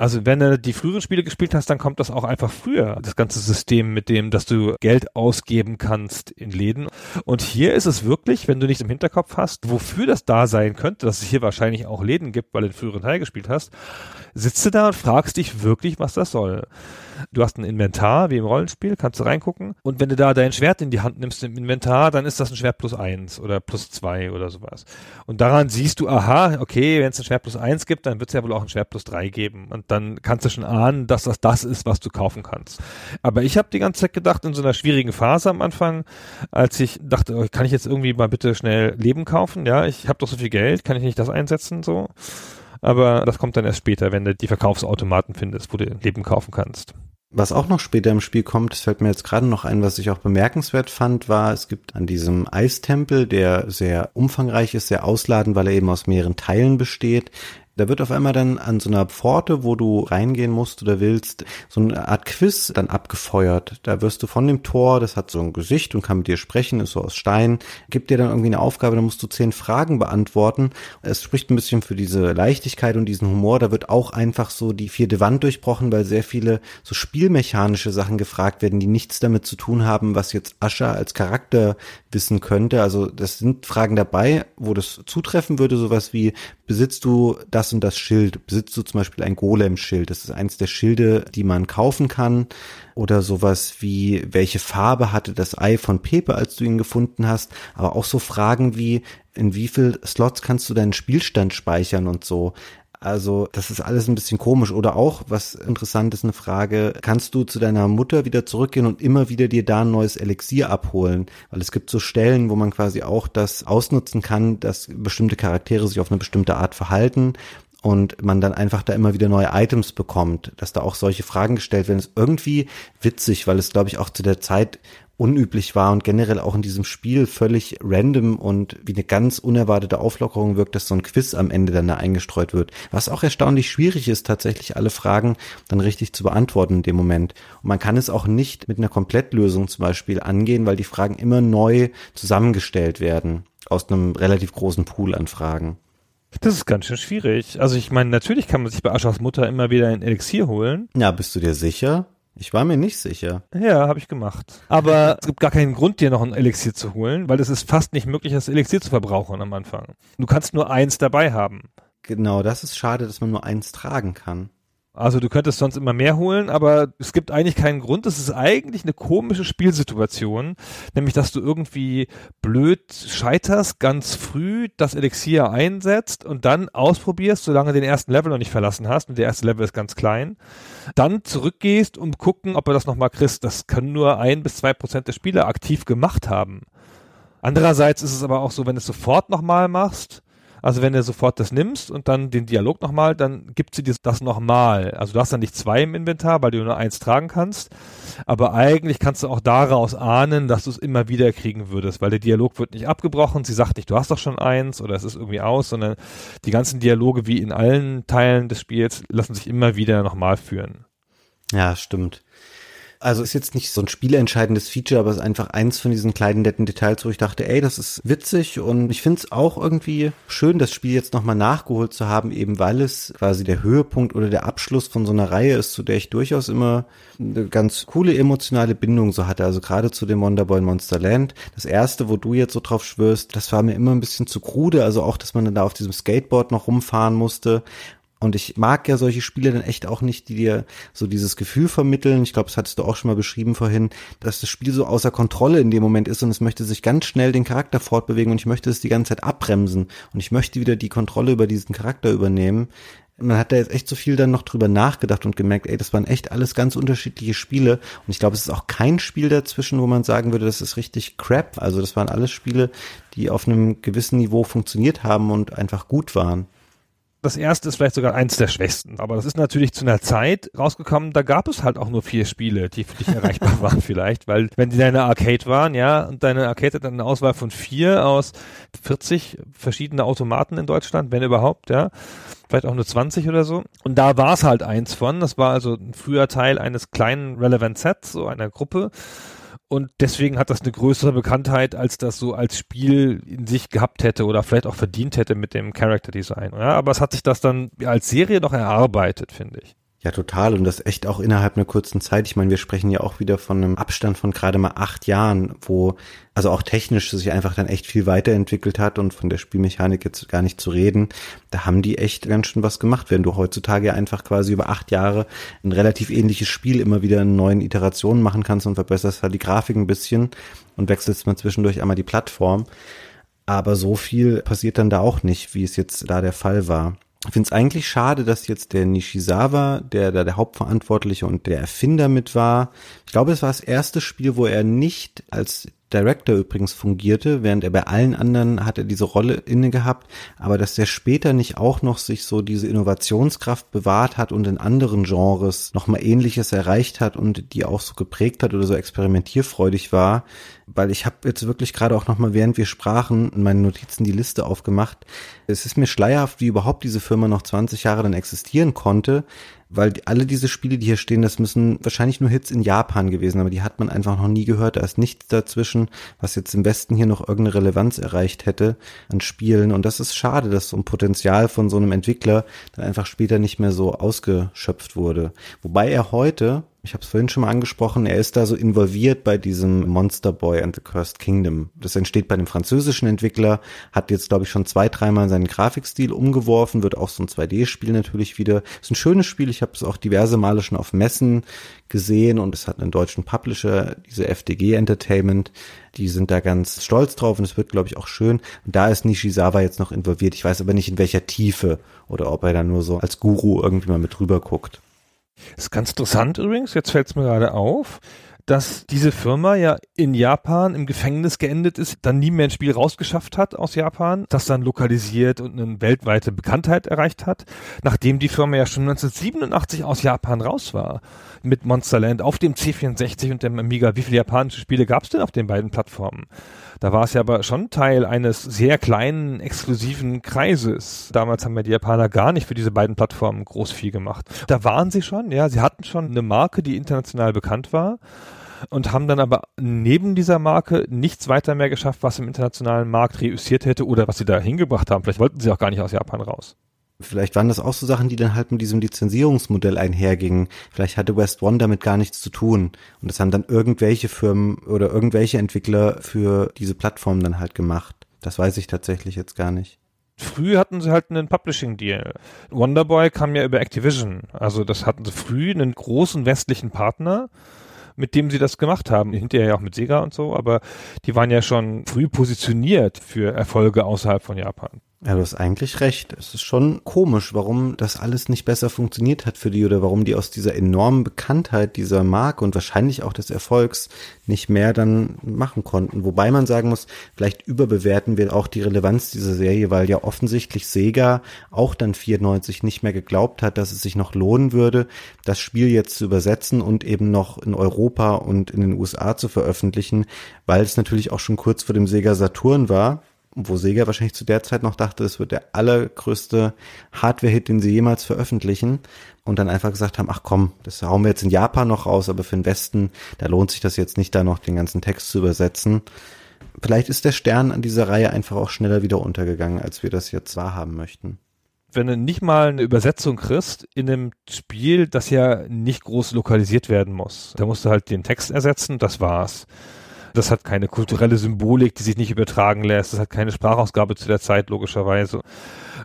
Also wenn du die früheren Spiele gespielt hast, dann kommt das auch einfach früher, das ganze System mit dem, dass du Geld ausgeben kannst in Läden. Und hier ist es wirklich, wenn du nicht im Hinterkopf hast, wofür das da sein könnte, dass es hier wahrscheinlich auch Läden gibt, weil du den früheren Teil gespielt hast, sitzt du da und fragst dich wirklich, was das soll. Du hast ein Inventar, wie im Rollenspiel, kannst du reingucken. Und wenn du da dein Schwert in die Hand nimmst im Inventar, dann ist das ein Schwert plus eins oder plus zwei oder sowas. Und daran siehst du, aha, okay, wenn es ein Schwert plus eins gibt, dann wird es ja wohl auch ein Schwert plus drei geben. Und dann kannst du schon ahnen, dass das das ist, was du kaufen kannst. Aber ich habe die ganze Zeit gedacht, in so einer schwierigen Phase am Anfang, als ich dachte, oh, kann ich jetzt irgendwie mal bitte schnell Leben kaufen? Ja, ich habe doch so viel Geld, kann ich nicht das einsetzen? So. Aber das kommt dann erst später, wenn du die Verkaufsautomaten findest, wo du Leben kaufen kannst. Was auch noch später im Spiel kommt, das fällt mir jetzt gerade noch ein, was ich auch bemerkenswert fand, war, es gibt an diesem Eistempel, der sehr umfangreich ist, sehr ausladend, weil er eben aus mehreren Teilen besteht, da wird auf einmal dann an so einer Pforte, wo du reingehen musst oder willst, so eine Art Quiz dann abgefeuert. Da wirst du von dem Tor, das hat so ein Gesicht und kann mit dir sprechen, ist so aus Stein, gibt dir dann irgendwie eine Aufgabe, da musst du zehn Fragen beantworten. Es spricht ein bisschen für diese Leichtigkeit und diesen Humor. Da wird auch einfach so die vierte Wand durchbrochen, weil sehr viele so spielmechanische Sachen gefragt werden, die nichts damit zu tun haben, was jetzt Ascha als Charakter wissen könnte. Also das sind Fragen dabei, wo das zutreffen würde, sowas wie, besitzt du das und das Schild? Besitzt du zum Beispiel ein Golem-Schild? Das ist eins der Schilde, die man kaufen kann. Oder sowas wie, welche Farbe hatte das Ei von Pepe, als du ihn gefunden hast? Aber auch so Fragen wie, in wie viel Slots kannst du deinen Spielstand speichern und so. Also das ist alles ein bisschen komisch. Oder auch, was interessant ist, eine Frage, kannst du zu deiner Mutter wieder zurückgehen und immer wieder dir da ein neues Elixier abholen? Weil es gibt so Stellen, wo man quasi auch das ausnutzen kann, dass bestimmte Charaktere sich auf eine bestimmte Art verhalten und man dann einfach da immer wieder neue Items bekommt, dass da auch solche Fragen gestellt werden, ist irgendwie witzig, weil es, glaube ich, auch zu der Zeit unüblich war und generell auch in diesem Spiel völlig random und wie eine ganz unerwartete Auflockerung wirkt, dass so ein Quiz am Ende dann da eingestreut wird. Was auch erstaunlich schwierig ist, tatsächlich alle Fragen dann richtig zu beantworten in dem Moment. Und man kann es auch nicht mit einer Komplettlösung zum Beispiel angehen, weil die Fragen immer neu zusammengestellt werden aus einem relativ großen Pool an Fragen. Das ist ganz schön schwierig. Also ich meine, natürlich kann man sich bei Aschers Mutter immer wieder ein Elixier holen. Ja, bist du dir sicher? Ich war mir nicht sicher. Ja, habe ich gemacht. Aber [laughs] es gibt gar keinen Grund, dir noch ein Elixier zu holen, weil es ist fast nicht möglich, das Elixier zu verbrauchen am Anfang. Du kannst nur eins dabei haben. Genau, das ist schade, dass man nur eins tragen kann. Also du könntest sonst immer mehr holen, aber es gibt eigentlich keinen Grund. Es ist eigentlich eine komische Spielsituation, nämlich dass du irgendwie blöd scheiterst, ganz früh das Elixier einsetzt und dann ausprobierst, solange du den ersten Level noch nicht verlassen hast und der erste Level ist ganz klein, dann zurückgehst und gucken, ob du das nochmal kriegst. Das können nur ein bis zwei Prozent der Spieler aktiv gemacht haben. Andererseits ist es aber auch so, wenn du es sofort nochmal machst, also wenn du sofort das nimmst und dann den Dialog nochmal, dann gibt sie dir das nochmal. Also du hast dann nicht zwei im Inventar, weil du nur eins tragen kannst. Aber eigentlich kannst du auch daraus ahnen, dass du es immer wieder kriegen würdest, weil der Dialog wird nicht abgebrochen. Sie sagt nicht, du hast doch schon eins oder es ist irgendwie aus, sondern die ganzen Dialoge wie in allen Teilen des Spiels lassen sich immer wieder nochmal führen. Ja, stimmt. Also ist jetzt nicht so ein spielentscheidendes Feature, aber es ist einfach eins von diesen kleinen netten Details, wo ich dachte, ey, das ist witzig und ich finde es auch irgendwie schön, das Spiel jetzt nochmal nachgeholt zu haben, eben weil es quasi der Höhepunkt oder der Abschluss von so einer Reihe ist, zu der ich durchaus immer eine ganz coole emotionale Bindung so hatte. Also gerade zu dem Wonderboy Monsterland. Das erste, wo du jetzt so drauf schwörst, das war mir immer ein bisschen zu krude. Also auch, dass man dann da auf diesem Skateboard noch rumfahren musste. Und ich mag ja solche Spiele dann echt auch nicht, die dir so dieses Gefühl vermitteln. Ich glaube, das hattest du auch schon mal beschrieben vorhin, dass das Spiel so außer Kontrolle in dem Moment ist und es möchte sich ganz schnell den Charakter fortbewegen und ich möchte es die ganze Zeit abbremsen und ich möchte wieder die Kontrolle über diesen Charakter übernehmen. Man hat da jetzt echt so viel dann noch drüber nachgedacht und gemerkt, ey, das waren echt alles ganz unterschiedliche Spiele. Und ich glaube, es ist auch kein Spiel dazwischen, wo man sagen würde, das ist richtig crap. Also das waren alles Spiele, die auf einem gewissen Niveau funktioniert haben und einfach gut waren das erste ist vielleicht sogar eins der schwächsten, aber das ist natürlich zu einer Zeit rausgekommen, da gab es halt auch nur vier Spiele, die für dich [laughs] erreichbar waren vielleicht, weil wenn die deine Arcade waren, ja, und deine Arcade hat eine Auswahl von vier aus 40 verschiedene Automaten in Deutschland, wenn überhaupt, ja, vielleicht auch nur 20 oder so. Und da war es halt eins von, das war also ein früher Teil eines kleinen Relevant Sets, so einer Gruppe und deswegen hat das eine größere Bekanntheit, als das so als Spiel in sich gehabt hätte oder vielleicht auch verdient hätte mit dem Character Design. Ja, aber es hat sich das dann als Serie noch erarbeitet, finde ich. Ja, total. Und das echt auch innerhalb einer kurzen Zeit. Ich meine, wir sprechen ja auch wieder von einem Abstand von gerade mal acht Jahren, wo also auch technisch sich einfach dann echt viel weiterentwickelt hat und von der Spielmechanik jetzt gar nicht zu reden. Da haben die echt ganz schön was gemacht, wenn du heutzutage einfach quasi über acht Jahre ein relativ ähnliches Spiel immer wieder in neuen Iterationen machen kannst und verbesserst halt die Grafik ein bisschen und wechselst mal zwischendurch einmal die Plattform. Aber so viel passiert dann da auch nicht, wie es jetzt da der Fall war. Ich finde es eigentlich schade, dass jetzt der Nishizawa, der da der Hauptverantwortliche und der Erfinder mit war, ich glaube, es war das erste Spiel, wo er nicht als Director übrigens fungierte, während er bei allen anderen hat er diese Rolle inne gehabt, aber dass der später nicht auch noch sich so diese Innovationskraft bewahrt hat und in anderen Genres nochmal ähnliches erreicht hat und die auch so geprägt hat oder so experimentierfreudig war, weil ich habe jetzt wirklich gerade auch nochmal, während wir sprachen, in meinen Notizen die Liste aufgemacht. Es ist mir schleierhaft, wie überhaupt diese Firma noch 20 Jahre dann existieren konnte, weil alle diese Spiele, die hier stehen, das müssen wahrscheinlich nur Hits in Japan gewesen, aber die hat man einfach noch nie gehört. Da ist nichts dazwischen, was jetzt im Westen hier noch irgendeine Relevanz erreicht hätte an Spielen. Und das ist schade, dass so ein Potenzial von so einem Entwickler dann einfach später nicht mehr so ausgeschöpft wurde. Wobei er heute, ich habe es vorhin schon mal angesprochen, er ist da so involviert bei diesem Monster Boy and the Cursed Kingdom. Das entsteht bei dem französischen Entwickler, hat jetzt, glaube ich, schon zwei, dreimal seinen Grafikstil umgeworfen, wird auch so ein 2D-Spiel natürlich wieder. Ist ein schönes Spiel, ich habe es auch diverse Male schon auf Messen gesehen und es hat einen deutschen Publisher, diese FDG Entertainment, die sind da ganz stolz drauf und es wird, glaube ich, auch schön. Und da ist Nishizawa jetzt noch involviert. Ich weiß aber nicht, in welcher Tiefe oder ob er da nur so als Guru irgendwie mal mit drüber guckt. Das ist ganz interessant übrigens, jetzt fällt es mir gerade auf, dass diese Firma ja in Japan im Gefängnis geendet ist, dann nie mehr ein Spiel rausgeschafft hat aus Japan, das dann lokalisiert und eine weltweite Bekanntheit erreicht hat, nachdem die Firma ja schon 1987 aus Japan raus war mit Monsterland auf dem C64 und dem Amiga. Wie viele japanische Spiele gab es denn auf den beiden Plattformen? Da war es ja aber schon Teil eines sehr kleinen, exklusiven Kreises. Damals haben ja die Japaner gar nicht für diese beiden Plattformen groß viel gemacht. Da waren sie schon, ja, sie hatten schon eine Marke, die international bekannt war. und haben dann aber neben dieser Marke nichts weiter mehr geschafft, was im internationalen Markt reüssiert hätte oder was sie da hingebracht haben. Vielleicht wollten sie auch gar nicht aus Japan raus. Vielleicht waren das auch so Sachen, die dann halt mit diesem Lizenzierungsmodell einhergingen. Vielleicht hatte West One damit gar nichts zu tun. Und das haben dann irgendwelche Firmen oder irgendwelche Entwickler für diese Plattform dann halt gemacht. Das weiß ich tatsächlich jetzt gar nicht. Früh hatten sie halt einen Publishing-Deal. Wonderboy kam ja über Activision. Also das hatten sie früh einen großen westlichen Partner, mit dem sie das gemacht haben. Hinterher ja auch mit Sega und so, aber die waren ja schon früh positioniert für Erfolge außerhalb von Japan. Ja, du hast eigentlich recht. Es ist schon komisch, warum das alles nicht besser funktioniert hat für die oder warum die aus dieser enormen Bekanntheit dieser Marke und wahrscheinlich auch des Erfolgs nicht mehr dann machen konnten. Wobei man sagen muss, vielleicht überbewerten wir auch die Relevanz dieser Serie, weil ja offensichtlich Sega auch dann 94 nicht mehr geglaubt hat, dass es sich noch lohnen würde, das Spiel jetzt zu übersetzen und eben noch in Europa und in den USA zu veröffentlichen, weil es natürlich auch schon kurz vor dem Sega Saturn war wo Sega wahrscheinlich zu der Zeit noch dachte, es wird der allergrößte Hardware-Hit, den sie jemals veröffentlichen und dann einfach gesagt haben, ach komm, das hauen wir jetzt in Japan noch raus, aber für den Westen, da lohnt sich das jetzt nicht, da noch den ganzen Text zu übersetzen. Vielleicht ist der Stern an dieser Reihe einfach auch schneller wieder untergegangen, als wir das jetzt wahrhaben möchten wenn du nicht mal eine Übersetzung kriegst in einem Spiel, das ja nicht groß lokalisiert werden muss. Da musst du halt den Text ersetzen, das war's. Das hat keine kulturelle Symbolik, die sich nicht übertragen lässt. Das hat keine Sprachausgabe zu der Zeit, logischerweise.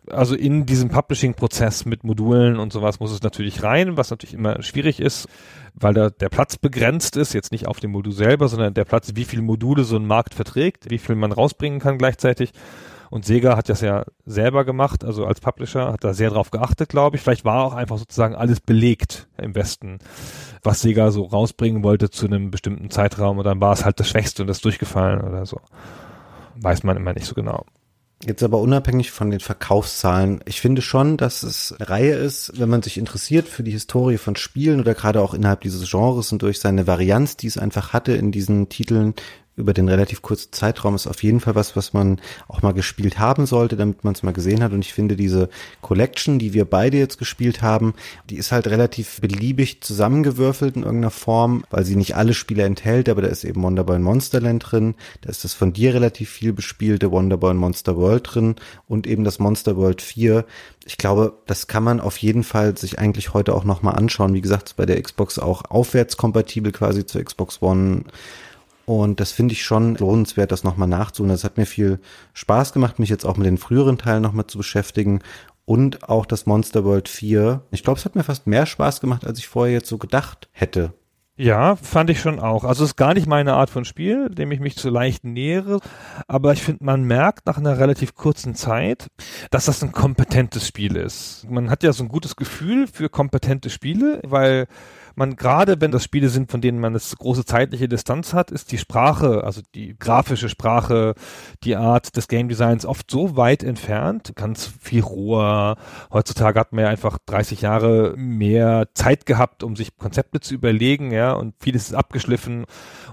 Also in diesem Publishing-Prozess mit Modulen und sowas muss es natürlich rein, was natürlich immer schwierig ist, weil da der Platz begrenzt ist, jetzt nicht auf dem Modul selber, sondern der Platz, wie viele Module so ein Markt verträgt, wie viel man rausbringen kann gleichzeitig. Und Sega hat das ja selber gemacht, also als Publisher hat da sehr drauf geachtet, glaube ich. Vielleicht war auch einfach sozusagen alles belegt im Westen, was Sega so rausbringen wollte zu einem bestimmten Zeitraum und dann war es halt das Schwächste und das durchgefallen oder so. Weiß man immer nicht so genau. Jetzt aber unabhängig von den Verkaufszahlen, ich finde schon, dass es eine Reihe ist, wenn man sich interessiert für die Historie von Spielen oder gerade auch innerhalb dieses Genres und durch seine Varianz, die es einfach hatte in diesen Titeln, über den relativ kurzen Zeitraum ist auf jeden Fall was, was man auch mal gespielt haben sollte, damit man es mal gesehen hat. Und ich finde diese Collection, die wir beide jetzt gespielt haben, die ist halt relativ beliebig zusammengewürfelt in irgendeiner Form, weil sie nicht alle Spiele enthält, aber da ist eben Wonderboy Monsterland drin, da ist das von dir relativ viel bespielte Wonderboy Monster World drin und eben das Monster World 4. Ich glaube, das kann man auf jeden Fall sich eigentlich heute auch nochmal anschauen. Wie gesagt, bei der Xbox auch aufwärtskompatibel quasi zur Xbox One und das finde ich schon lohnenswert, das nochmal nachzuholen. Das hat mir viel Spaß gemacht, mich jetzt auch mit den früheren Teilen nochmal zu beschäftigen. Und auch das Monster World 4. Ich glaube, es hat mir fast mehr Spaß gemacht, als ich vorher jetzt so gedacht hätte. Ja, fand ich schon auch. Also es ist gar nicht meine Art von Spiel, dem ich mich zu leicht nähere. Aber ich finde, man merkt nach einer relativ kurzen Zeit, dass das ein kompetentes Spiel ist. Man hat ja so ein gutes Gefühl für kompetente Spiele, weil man gerade, wenn das Spiele sind, von denen man eine große zeitliche Distanz hat, ist die Sprache, also die grafische Sprache, die Art des Game Designs oft so weit entfernt, ganz viel roher. Heutzutage hat man ja einfach 30 Jahre mehr Zeit gehabt, um sich Konzepte zu überlegen, ja, und vieles ist abgeschliffen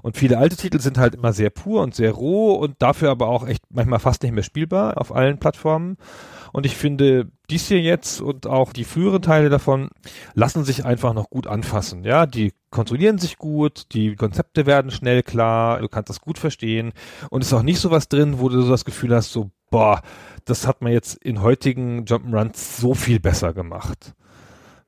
und viele alte Titel sind halt immer sehr pur und sehr roh und dafür aber auch echt manchmal fast nicht mehr spielbar auf allen Plattformen. Und ich finde, dies hier jetzt und auch die früheren Teile davon lassen sich einfach noch gut anfassen. Ja, die kontrollieren sich gut, die Konzepte werden schnell klar, du kannst das gut verstehen und es ist auch nicht so was drin, wo du so das Gefühl hast, so, boah, das hat man jetzt in heutigen Jump'n'Runs so viel besser gemacht.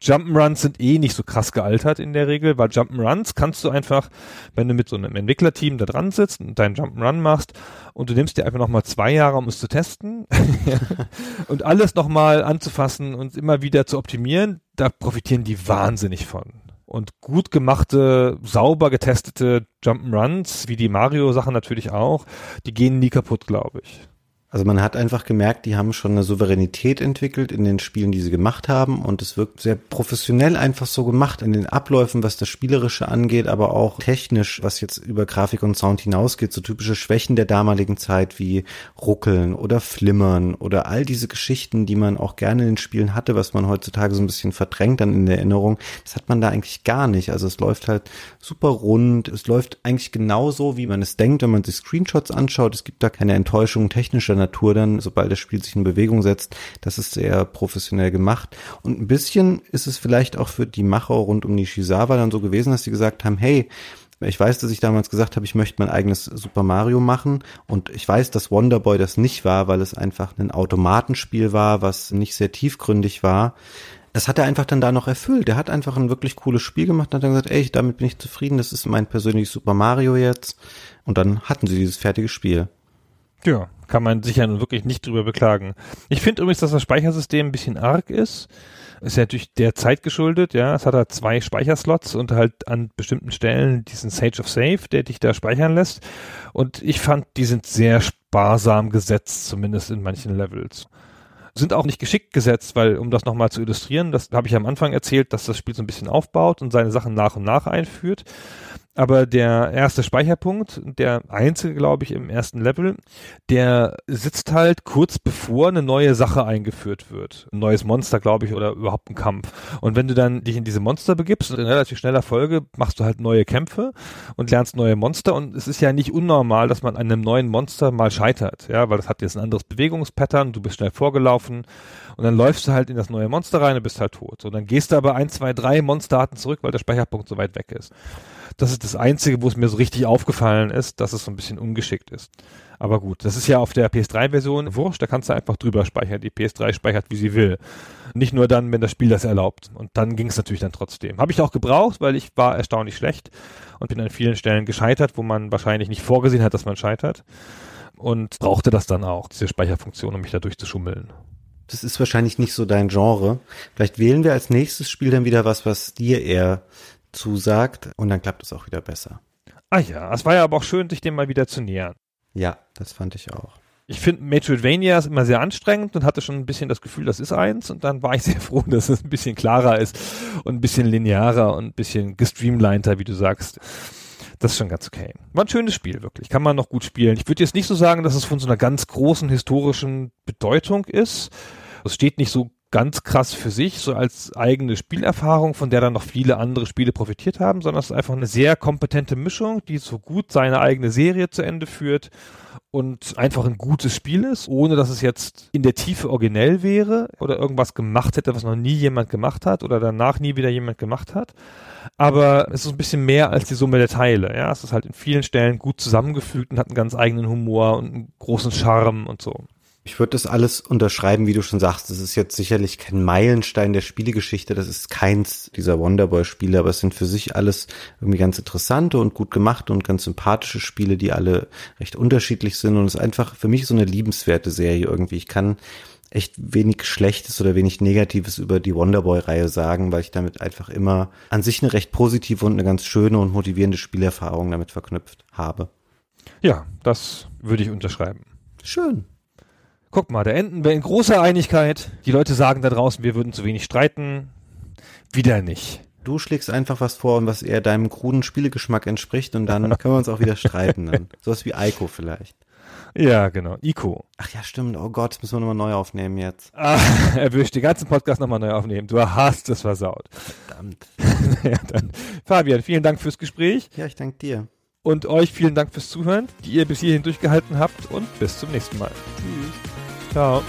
Jump'n'Runs sind eh nicht so krass gealtert in der Regel, weil Jump'n'Runs kannst du einfach, wenn du mit so einem Entwicklerteam da dran sitzt und deinen Jump'n'Run machst und du nimmst dir einfach nochmal zwei Jahre, um es zu testen [laughs] und alles nochmal anzufassen und immer wieder zu optimieren, da profitieren die wahnsinnig von. Und gut gemachte, sauber getestete Jump'n'Runs, wie die Mario-Sachen natürlich auch, die gehen nie kaputt, glaube ich. Also man hat einfach gemerkt, die haben schon eine Souveränität entwickelt in den Spielen, die sie gemacht haben und es wirkt sehr professionell einfach so gemacht in den Abläufen, was das Spielerische angeht, aber auch technisch, was jetzt über Grafik und Sound hinausgeht, so typische Schwächen der damaligen Zeit wie Ruckeln oder Flimmern oder all diese Geschichten, die man auch gerne in den Spielen hatte, was man heutzutage so ein bisschen verdrängt dann in der Erinnerung, das hat man da eigentlich gar nicht. Also es läuft halt super rund, es läuft eigentlich genauso, wie man es denkt, wenn man sich Screenshots anschaut. Es gibt da keine Enttäuschung technischer Natur dann, sobald das Spiel sich in Bewegung setzt. Das ist sehr professionell gemacht. Und ein bisschen ist es vielleicht auch für die Macher rund um Nishizawa dann so gewesen, dass sie gesagt haben, hey, Ich weiß, dass ich damals gesagt habe, ich möchte mein eigenes Super Mario machen und ich weiß, dass Wonderboy das nicht war, weil es einfach ein Automatenspiel war, was nicht sehr tiefgründig war. Das hat er einfach dann da noch erfüllt. Er hat einfach ein wirklich cooles Spiel gemacht und hat dann gesagt, ey, damit bin ich zufrieden, das ist mein persönliches Super Mario jetzt. Und dann hatten sie dieses fertige Spiel. Ja, kann man sich ja wirklich nicht drüber beklagen. Ich finde übrigens, dass das Speichersystem ein bisschen arg ist. Ist ja natürlich der Zeit geschuldet, ja. Es hat halt zwei Speicherslots und halt an bestimmten Stellen diesen Sage of Save, der dich da speichern lässt. Und ich fand, die sind sehr sparsam gesetzt, zumindest in manchen Levels sind auch nicht geschickt gesetzt, weil, um das nochmal zu illustrieren, das habe ich am Anfang erzählt, dass das Spiel so ein bisschen aufbaut und seine Sachen nach und nach einführt. Aber der erste Speicherpunkt, der einzige, glaube ich, im ersten Level, der sitzt halt kurz bevor eine neue Sache eingeführt wird. Ein neues Monster, glaube ich, oder überhaupt ein Kampf. Und wenn du dann dich in diese Monster begibst, in relativ schneller Folge machst du halt neue Kämpfe und lernst neue Monster. Und es ist ja nicht unnormal, dass man an einem neuen Monster mal scheitert, ja, weil das hat jetzt ein anderes Bewegungspattern, du bist schnell vorgelaufen und dann läufst du halt in das neue Monster rein und bist halt tot. Und dann gehst du aber ein, zwei, drei Monsterarten zurück, weil der Speicherpunkt so weit weg ist. Das ist das Einzige, wo es mir so richtig aufgefallen ist, dass es so ein bisschen ungeschickt ist. Aber gut, das ist ja auf der PS3-Version wurscht, da kannst du einfach drüber speichern. Die PS3 speichert, wie sie will. Nicht nur dann, wenn das Spiel das erlaubt. Und dann ging es natürlich dann trotzdem. Habe ich auch gebraucht, weil ich war erstaunlich schlecht und bin an vielen Stellen gescheitert, wo man wahrscheinlich nicht vorgesehen hat, dass man scheitert. Und brauchte das dann auch, diese Speicherfunktion, um mich da durchzuschummeln. Das ist wahrscheinlich nicht so dein Genre. Vielleicht wählen wir als nächstes Spiel dann wieder was, was dir eher zusagt und dann klappt es auch wieder besser. Ah ja, es war ja aber auch schön, sich dem mal wieder zu nähern. Ja, das fand ich auch. Ich finde Metroidvania ist immer sehr anstrengend und hatte schon ein bisschen das Gefühl, das ist eins und dann war ich [laughs] sehr froh, dass es ein bisschen klarer ist und ein bisschen linearer und ein bisschen gestreamliner, wie du sagst. Das ist schon ganz okay. War ein schönes Spiel, wirklich. Kann man noch gut spielen. Ich würde jetzt nicht so sagen, dass es von so einer ganz großen historischen Bedeutung ist. Es steht nicht so ganz krass für sich, so als eigene Spielerfahrung, von der dann noch viele andere Spiele profitiert haben, sondern es ist einfach eine sehr kompetente Mischung, die so gut seine eigene Serie zu Ende führt und einfach ein gutes Spiel ist, ohne dass es jetzt in der Tiefe originell wäre oder irgendwas gemacht hätte, was noch nie jemand gemacht hat oder danach nie wieder jemand gemacht hat. Aber es ist ein bisschen mehr als die Summe der Teile. Ja, es ist halt in vielen Stellen gut zusammengefügt und hat einen ganz eigenen Humor und einen großen Charme und so. Ich würde das alles unterschreiben, wie du schon sagst. Das ist jetzt sicherlich kein Meilenstein der Spielegeschichte. Das ist keins dieser Wonderboy-Spiele, aber es sind für sich alles irgendwie ganz interessante und gut gemachte und ganz sympathische Spiele, die alle recht unterschiedlich sind. Und es ist einfach für mich so eine liebenswerte Serie irgendwie. Ich kann echt wenig Schlechtes oder wenig Negatives über die Wonderboy-Reihe sagen, weil ich damit einfach immer an sich eine recht positive und eine ganz schöne und motivierende Spielerfahrung damit verknüpft habe. Ja, das würde ich unterschreiben. Schön. Guck mal, da enden wir in großer Einigkeit. Die Leute sagen da draußen, wir würden zu wenig streiten. Wieder nicht. Du schlägst einfach was vor und was eher deinem kruden Spielegeschmack entspricht und dann [laughs] können wir uns auch wieder streiten. Dann. Sowas wie Ico vielleicht. Ja, genau. Ico. Ach ja, stimmt. Oh Gott, das müssen wir nochmal neu aufnehmen jetzt. Ah, [laughs] erwischt, den ganzen Podcast nochmal neu aufnehmen. Du hast es versaut. Verdammt. [laughs] ja, dann. Fabian, vielen Dank fürs Gespräch. Ja, ich danke dir. Und euch vielen Dank fürs Zuhören, die ihr bis hierhin durchgehalten habt und bis zum nächsten Mal. Tschüss. Ciao.